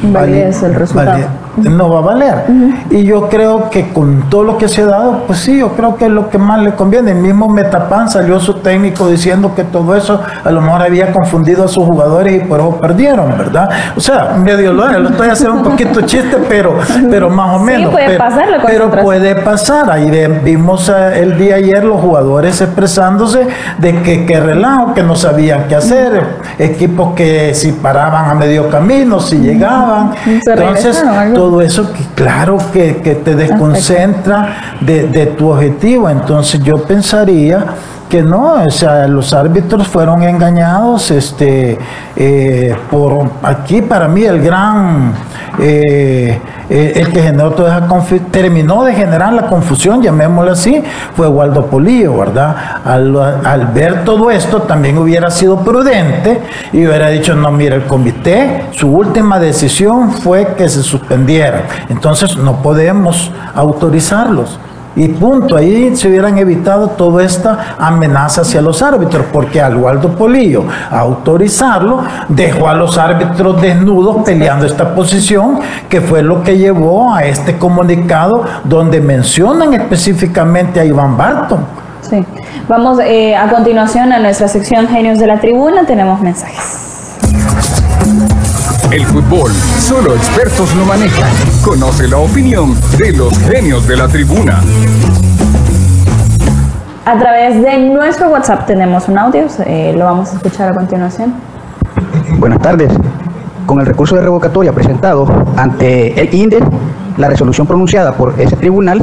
validez el resultado. No va a valer. Y yo creo que con todo lo que se ha dado, pues sí, yo creo que es lo que más le conviene. El mismo Metapan salió su técnico diciendo que todo eso a lo mejor había confundido a sus jugadores y por eso perdieron, ¿verdad? O sea, medio lo, lo estoy haciendo un poquito [laughs] chiste, pero, pero más o menos. puede pero, pasar pero puede pasar. Ahí vimos eh, el día ayer los jugadores expresándose de que, que relajo, que no sabían qué hacer, equipos que si paraban a medio camino, si llegaban. Entonces, todo eso, claro que, te desconcentra de, tu objetivo. Entonces yo pensaría que no, o sea, los árbitros fueron engañados, este, eh, por aquí para mí el gran eh, eh, el que generó toda esa terminó de generar la confusión, llamémoslo así, fue Waldo Polillo, ¿verdad? Al, ver todo esto también hubiera sido prudente y hubiera dicho, no, mira, el comité, su última decisión fue que se suspendiera. Entonces no podemos autorizarlos. Y punto, ahí se hubieran evitado toda esta amenaza hacia los árbitros, porque al Waldo Polillo autorizarlo dejó a los árbitros desnudos peleando esta posición, que fue lo que llevó a este comunicado donde mencionan específicamente a Iván Barton. Sí, vamos eh, a continuación a nuestra sección Genios de la Tribuna, tenemos mensajes. El fútbol, solo expertos lo manejan. Conoce la opinión de los genios de la tribuna. A través de nuestro WhatsApp tenemos un audio, eh, lo vamos a escuchar a continuación. Buenas tardes. Con el recurso de revocatoria presentado ante el INDE, la resolución pronunciada por ese tribunal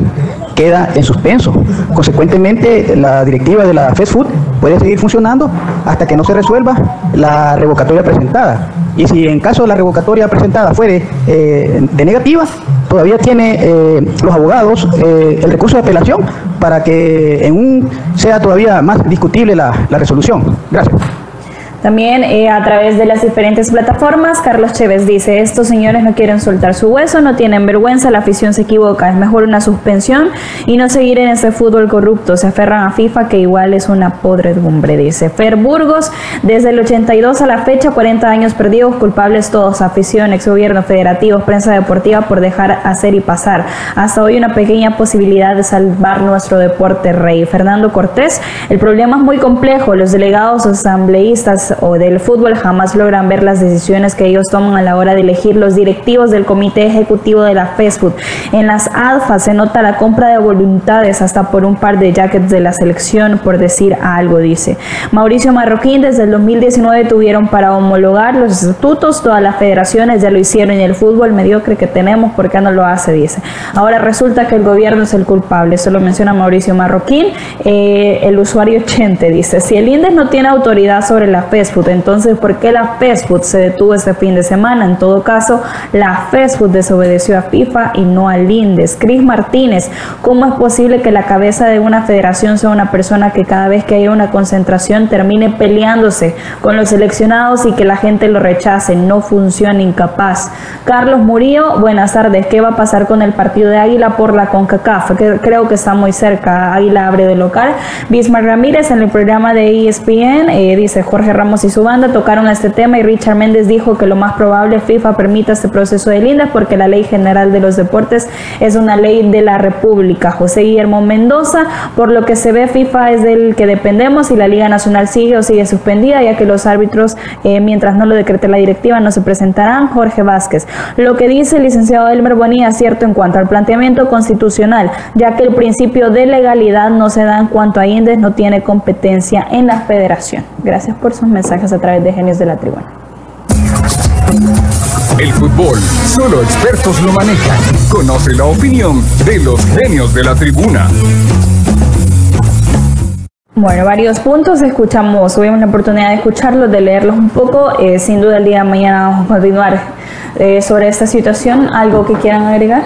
queda en suspenso. Consecuentemente, la directiva de la FESFUD puede seguir funcionando hasta que no se resuelva la revocatoria presentada. Y si en caso de la revocatoria presentada fuere eh, de negativa, todavía tiene eh, los abogados eh, el recurso de apelación para que en un sea todavía más discutible la, la resolución. Gracias. También eh, a través de las diferentes plataformas, Carlos Chévez dice, estos señores no quieren soltar su hueso, no tienen vergüenza, la afición se equivoca, es mejor una suspensión y no seguir en ese fútbol corrupto, se aferran a FIFA que igual es una podredumbre, dice Fer Burgos, desde el 82 a la fecha, 40 años perdidos, culpables todos, afición, ex gobierno, federativos, prensa deportiva por dejar hacer y pasar. Hasta hoy una pequeña posibilidad de salvar nuestro deporte rey. Fernando Cortés, el problema es muy complejo, los delegados asambleístas o del fútbol jamás logran ver las decisiones que ellos toman a la hora de elegir los directivos del comité ejecutivo de la Facebook. En las alfas se nota la compra de voluntades hasta por un par de jackets de la selección, por decir algo, dice. Mauricio Marroquín, desde el 2019 tuvieron para homologar los estatutos, todas las federaciones ya lo hicieron y el fútbol mediocre que tenemos, ¿por qué no lo hace? Dice. Ahora resulta que el gobierno es el culpable, eso lo menciona Mauricio Marroquín. Eh, el usuario Chente dice, si el INDES no tiene autoridad sobre la entonces, ¿por qué la FESFUT se detuvo este fin de semana? En todo caso, la FESFUT desobedeció a FIFA y no al INDES. Cris Martínez, ¿cómo es posible que la cabeza de una federación sea una persona que cada vez que haya una concentración termine peleándose con los seleccionados y que la gente lo rechace? No funciona, incapaz. Carlos Murillo, buenas tardes. ¿Qué va a pasar con el partido de Águila por la CONCACAF? creo que está muy cerca. Águila abre de local. Bismarck Ramírez en el programa de ESPN eh, dice Jorge Y su banda tocaron este tema y Richard Méndez dijo que lo más probable FIFA permita este proceso de linda porque la Ley General de los Deportes es una ley de la República. José Guillermo Mendoza, por lo que se ve FIFA es del que dependemos y la Liga Nacional sigue o sigue suspendida ya que los árbitros eh, mientras no lo decrete la directiva no se presentarán. Jorge Vázquez, lo que dice el licenciado Elmer Bonilla es cierto en cuanto al planteamiento constitucional, ya que el principio de legalidad no se da en cuanto a INDES no tiene competencia en la federación. Gracias por sus mensajes a través de Genios de la Tribuna. El fútbol, solo expertos lo manejan. Conoce la opinión de los genios de la tribuna. Bueno, varios puntos escuchamos, tuvimos la oportunidad de escucharlos, de leerlos un poco. Eh, sin duda el día de mañana vamos a continuar eh, sobre esta situación. ¿Algo que quieran agregar?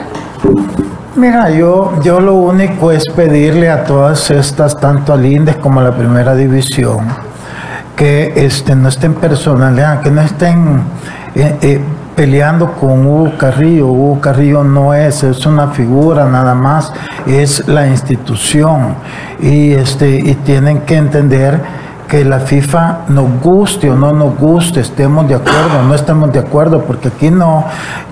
Mira, yo, yo lo único es pedirle a todas estas, tanto al INDES como a la primera división, que este, no estén personales, que no estén eh, eh, peleando con Hugo Carrillo. Hugo Carrillo no es, es una figura nada más, es la institución. Y, este, y tienen que entender que la FIFA nos guste o no nos guste, estemos de acuerdo o no estemos de acuerdo, porque aquí no,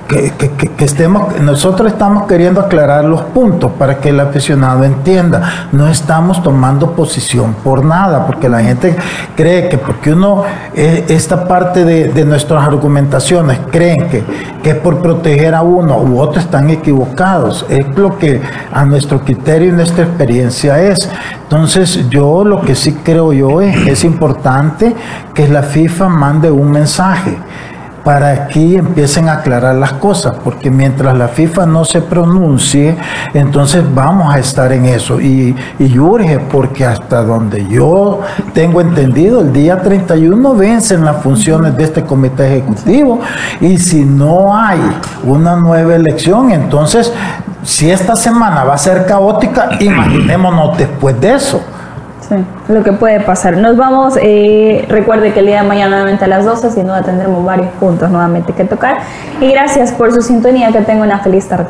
que, estemos, nosotros estamos queriendo aclarar los puntos para que el aficionado entienda. No estamos tomando posición por nada, porque la gente cree que porque uno, eh, esta parte de, de, nuestras argumentaciones, creen que, que es por proteger a uno u otro, están equivocados. Es lo que a nuestro criterio y nuestra experiencia es. Entonces yo lo que sí creo yo es que es importante que la FIFA mande un mensaje para que empiecen a aclarar las cosas, porque mientras la FIFA no se pronuncie, entonces vamos a estar en eso. Y, y urge, porque hasta donde yo tengo entendido, el día 31 vencen las funciones de este comité ejecutivo, y si no hay una nueva elección, entonces, si esta semana va a ser caótica, imaginémonos después de eso lo que puede pasar. Nos vamos, eh, recuerde que el día de mañana nuevamente a las 12, sin duda tendremos varios puntos nuevamente que tocar. Y gracias por su sintonía, que tenga una feliz tarde.